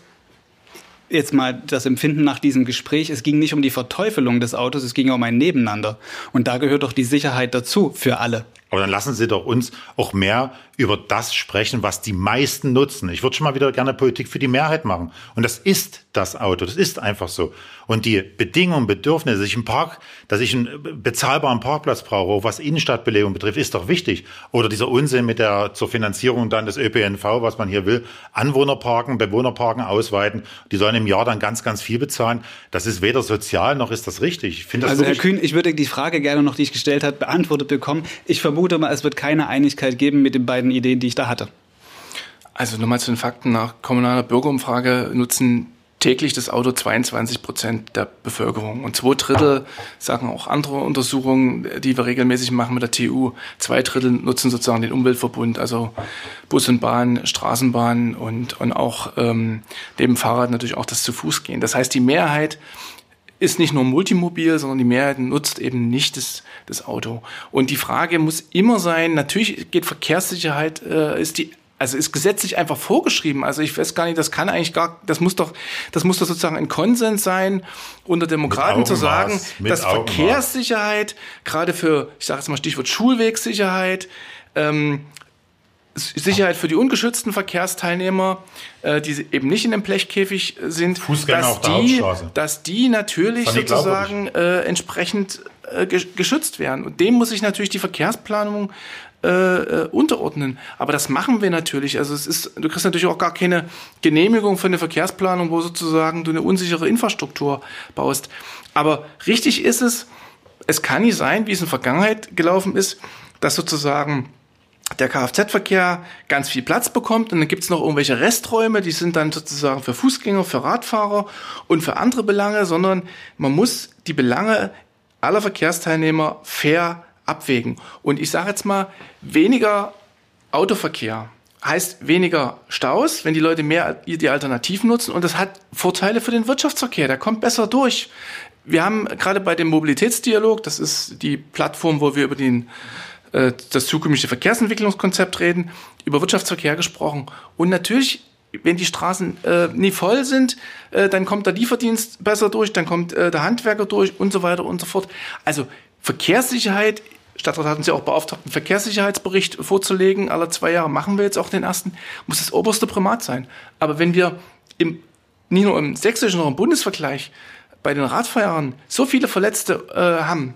jetzt mal das Empfinden nach diesem Gespräch, es ging nicht um die Verteufelung des Autos, es ging um ein Nebeneinander. Und da gehört doch die Sicherheit dazu für alle. Aber dann lassen Sie doch uns auch mehr über das sprechen, was die meisten nutzen. Ich würde schon mal wieder gerne Politik für die Mehrheit machen. Und das ist das Auto. Das ist einfach so. Und die Bedingungen, Bedürfnisse, dass ich einen Park, dass ich einen bezahlbaren Parkplatz brauche, auch was Innenstadtbelegung betrifft, ist doch wichtig. Oder dieser Unsinn mit der, zur Finanzierung dann des ÖPNV, was man hier will. Anwohnerparken, Bewohnerparken ausweiten. Die sollen im Jahr dann ganz, ganz viel bezahlen. Das ist weder sozial noch ist das richtig. Ich finde das also Herr Kühn, ich würde die Frage gerne noch, die ich gestellt habe, beantwortet bekommen. Ich vermute mal, es wird keine Einigkeit geben mit den beiden Ideen, die ich da hatte. Also nochmal zu den Fakten. Nach kommunaler Bürgerumfrage nutzen täglich das Auto 22 Prozent der Bevölkerung. Und zwei Drittel, sagen auch andere Untersuchungen, die wir regelmäßig machen mit der TU, zwei Drittel nutzen sozusagen den Umweltverbund, also Bus und Bahn, Straßenbahn und, und auch ähm, neben Fahrrad natürlich auch das zu Fuß gehen. Das heißt, die Mehrheit ist nicht nur multimobil, sondern die Mehrheit nutzt eben nicht das, das Auto. Und die Frage muss immer sein, natürlich geht Verkehrssicherheit, äh, ist die also ist gesetzlich einfach vorgeschrieben. Also ich weiß gar nicht, das kann eigentlich gar, das muss doch, das muss doch sozusagen ein Konsens sein unter Demokraten zu sagen, dass Augenmaß. Verkehrssicherheit, gerade für, ich sage jetzt mal Stichwort Schulwegssicherheit, ähm, Sicherheit für die ungeschützten Verkehrsteilnehmer, äh, die eben nicht in dem Blechkäfig sind, dass die, dass die natürlich sozusagen äh, entsprechend äh, geschützt werden. Und dem muss sich natürlich die Verkehrsplanung äh, äh, unterordnen. Aber das machen wir natürlich. Also es ist, du kriegst natürlich auch gar keine Genehmigung für eine Verkehrsplanung, wo sozusagen du eine unsichere Infrastruktur baust. Aber richtig ist es, es kann nicht sein, wie es in der Vergangenheit gelaufen ist, dass sozusagen der Kfz-Verkehr ganz viel Platz bekommt und dann gibt es noch irgendwelche Resträume, die sind dann sozusagen für Fußgänger, für Radfahrer und für andere Belange, sondern man muss die Belange aller Verkehrsteilnehmer fair abwägen. Und ich sage jetzt mal, weniger Autoverkehr heißt weniger Staus, wenn die Leute mehr die Alternativen nutzen und das hat Vorteile für den Wirtschaftsverkehr, der kommt besser durch. Wir haben gerade bei dem Mobilitätsdialog, das ist die Plattform, wo wir über den äh, das zukünftige Verkehrsentwicklungskonzept reden, über Wirtschaftsverkehr gesprochen. Und natürlich, wenn die Straßen äh, nie voll sind, äh, dann kommt der Lieferdienst besser durch, dann kommt äh, der Handwerker durch und so weiter und so fort. Also Verkehrssicherheit, Stadtrat hat uns ja auch beauftragt, einen Verkehrssicherheitsbericht vorzulegen. Alle zwei Jahre machen wir jetzt auch den ersten. Muss das oberste Primat sein. Aber wenn wir im, nicht nur im sächsischen, sondern im Bundesvergleich bei den Radfahrern so viele Verletzte äh, haben,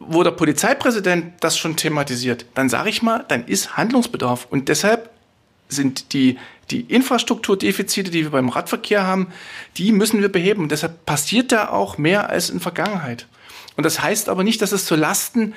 wo der Polizeipräsident das schon thematisiert, dann sage ich mal, dann ist Handlungsbedarf. Und deshalb sind die, die Infrastrukturdefizite, die wir beim Radverkehr haben, die müssen wir beheben. Und deshalb passiert da auch mehr als in Vergangenheit. Und das heißt aber nicht, dass es zu Lasten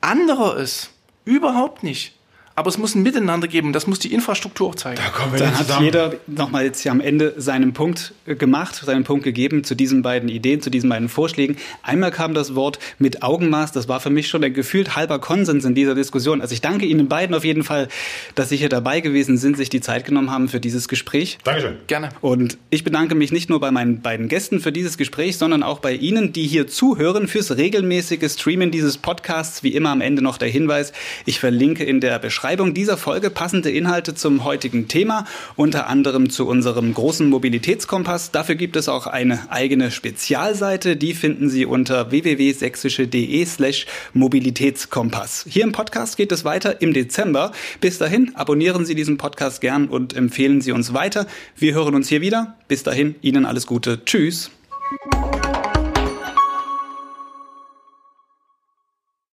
anderer ist. Überhaupt nicht. Aber es muss ein Miteinander geben. Das muss die Infrastruktur auch zeigen. Da kommen wir Dann hat jeder nochmal jetzt hier am Ende seinen Punkt äh, gemacht, seinen Punkt gegeben zu diesen beiden Ideen, zu diesen beiden Vorschlägen. Einmal kam das Wort mit Augenmaß. Das war für mich schon ein gefühlt halber Konsens in dieser Diskussion. Also ich danke Ihnen beiden auf jeden Fall, dass Sie hier dabei gewesen sind, sich die Zeit genommen haben für dieses Gespräch. Dankeschön. Gerne. Und ich bedanke mich nicht nur bei meinen beiden Gästen für dieses Gespräch, sondern auch bei Ihnen, die hier zuhören, fürs regelmäßige Streamen dieses Podcasts. Wie immer am Ende noch der Hinweis, ich verlinke in der Beschreibung dieser Folge passende Inhalte zum heutigen Thema, unter anderem zu unserem großen Mobilitätskompass. Dafür gibt es auch eine eigene Spezialseite, die finden Sie unter www.sächsische.de slash Mobilitätskompass. Hier im Podcast geht es weiter im Dezember. Bis dahin abonnieren Sie diesen Podcast gern und empfehlen Sie uns weiter. Wir hören uns hier wieder. Bis dahin, Ihnen alles Gute. Tschüss.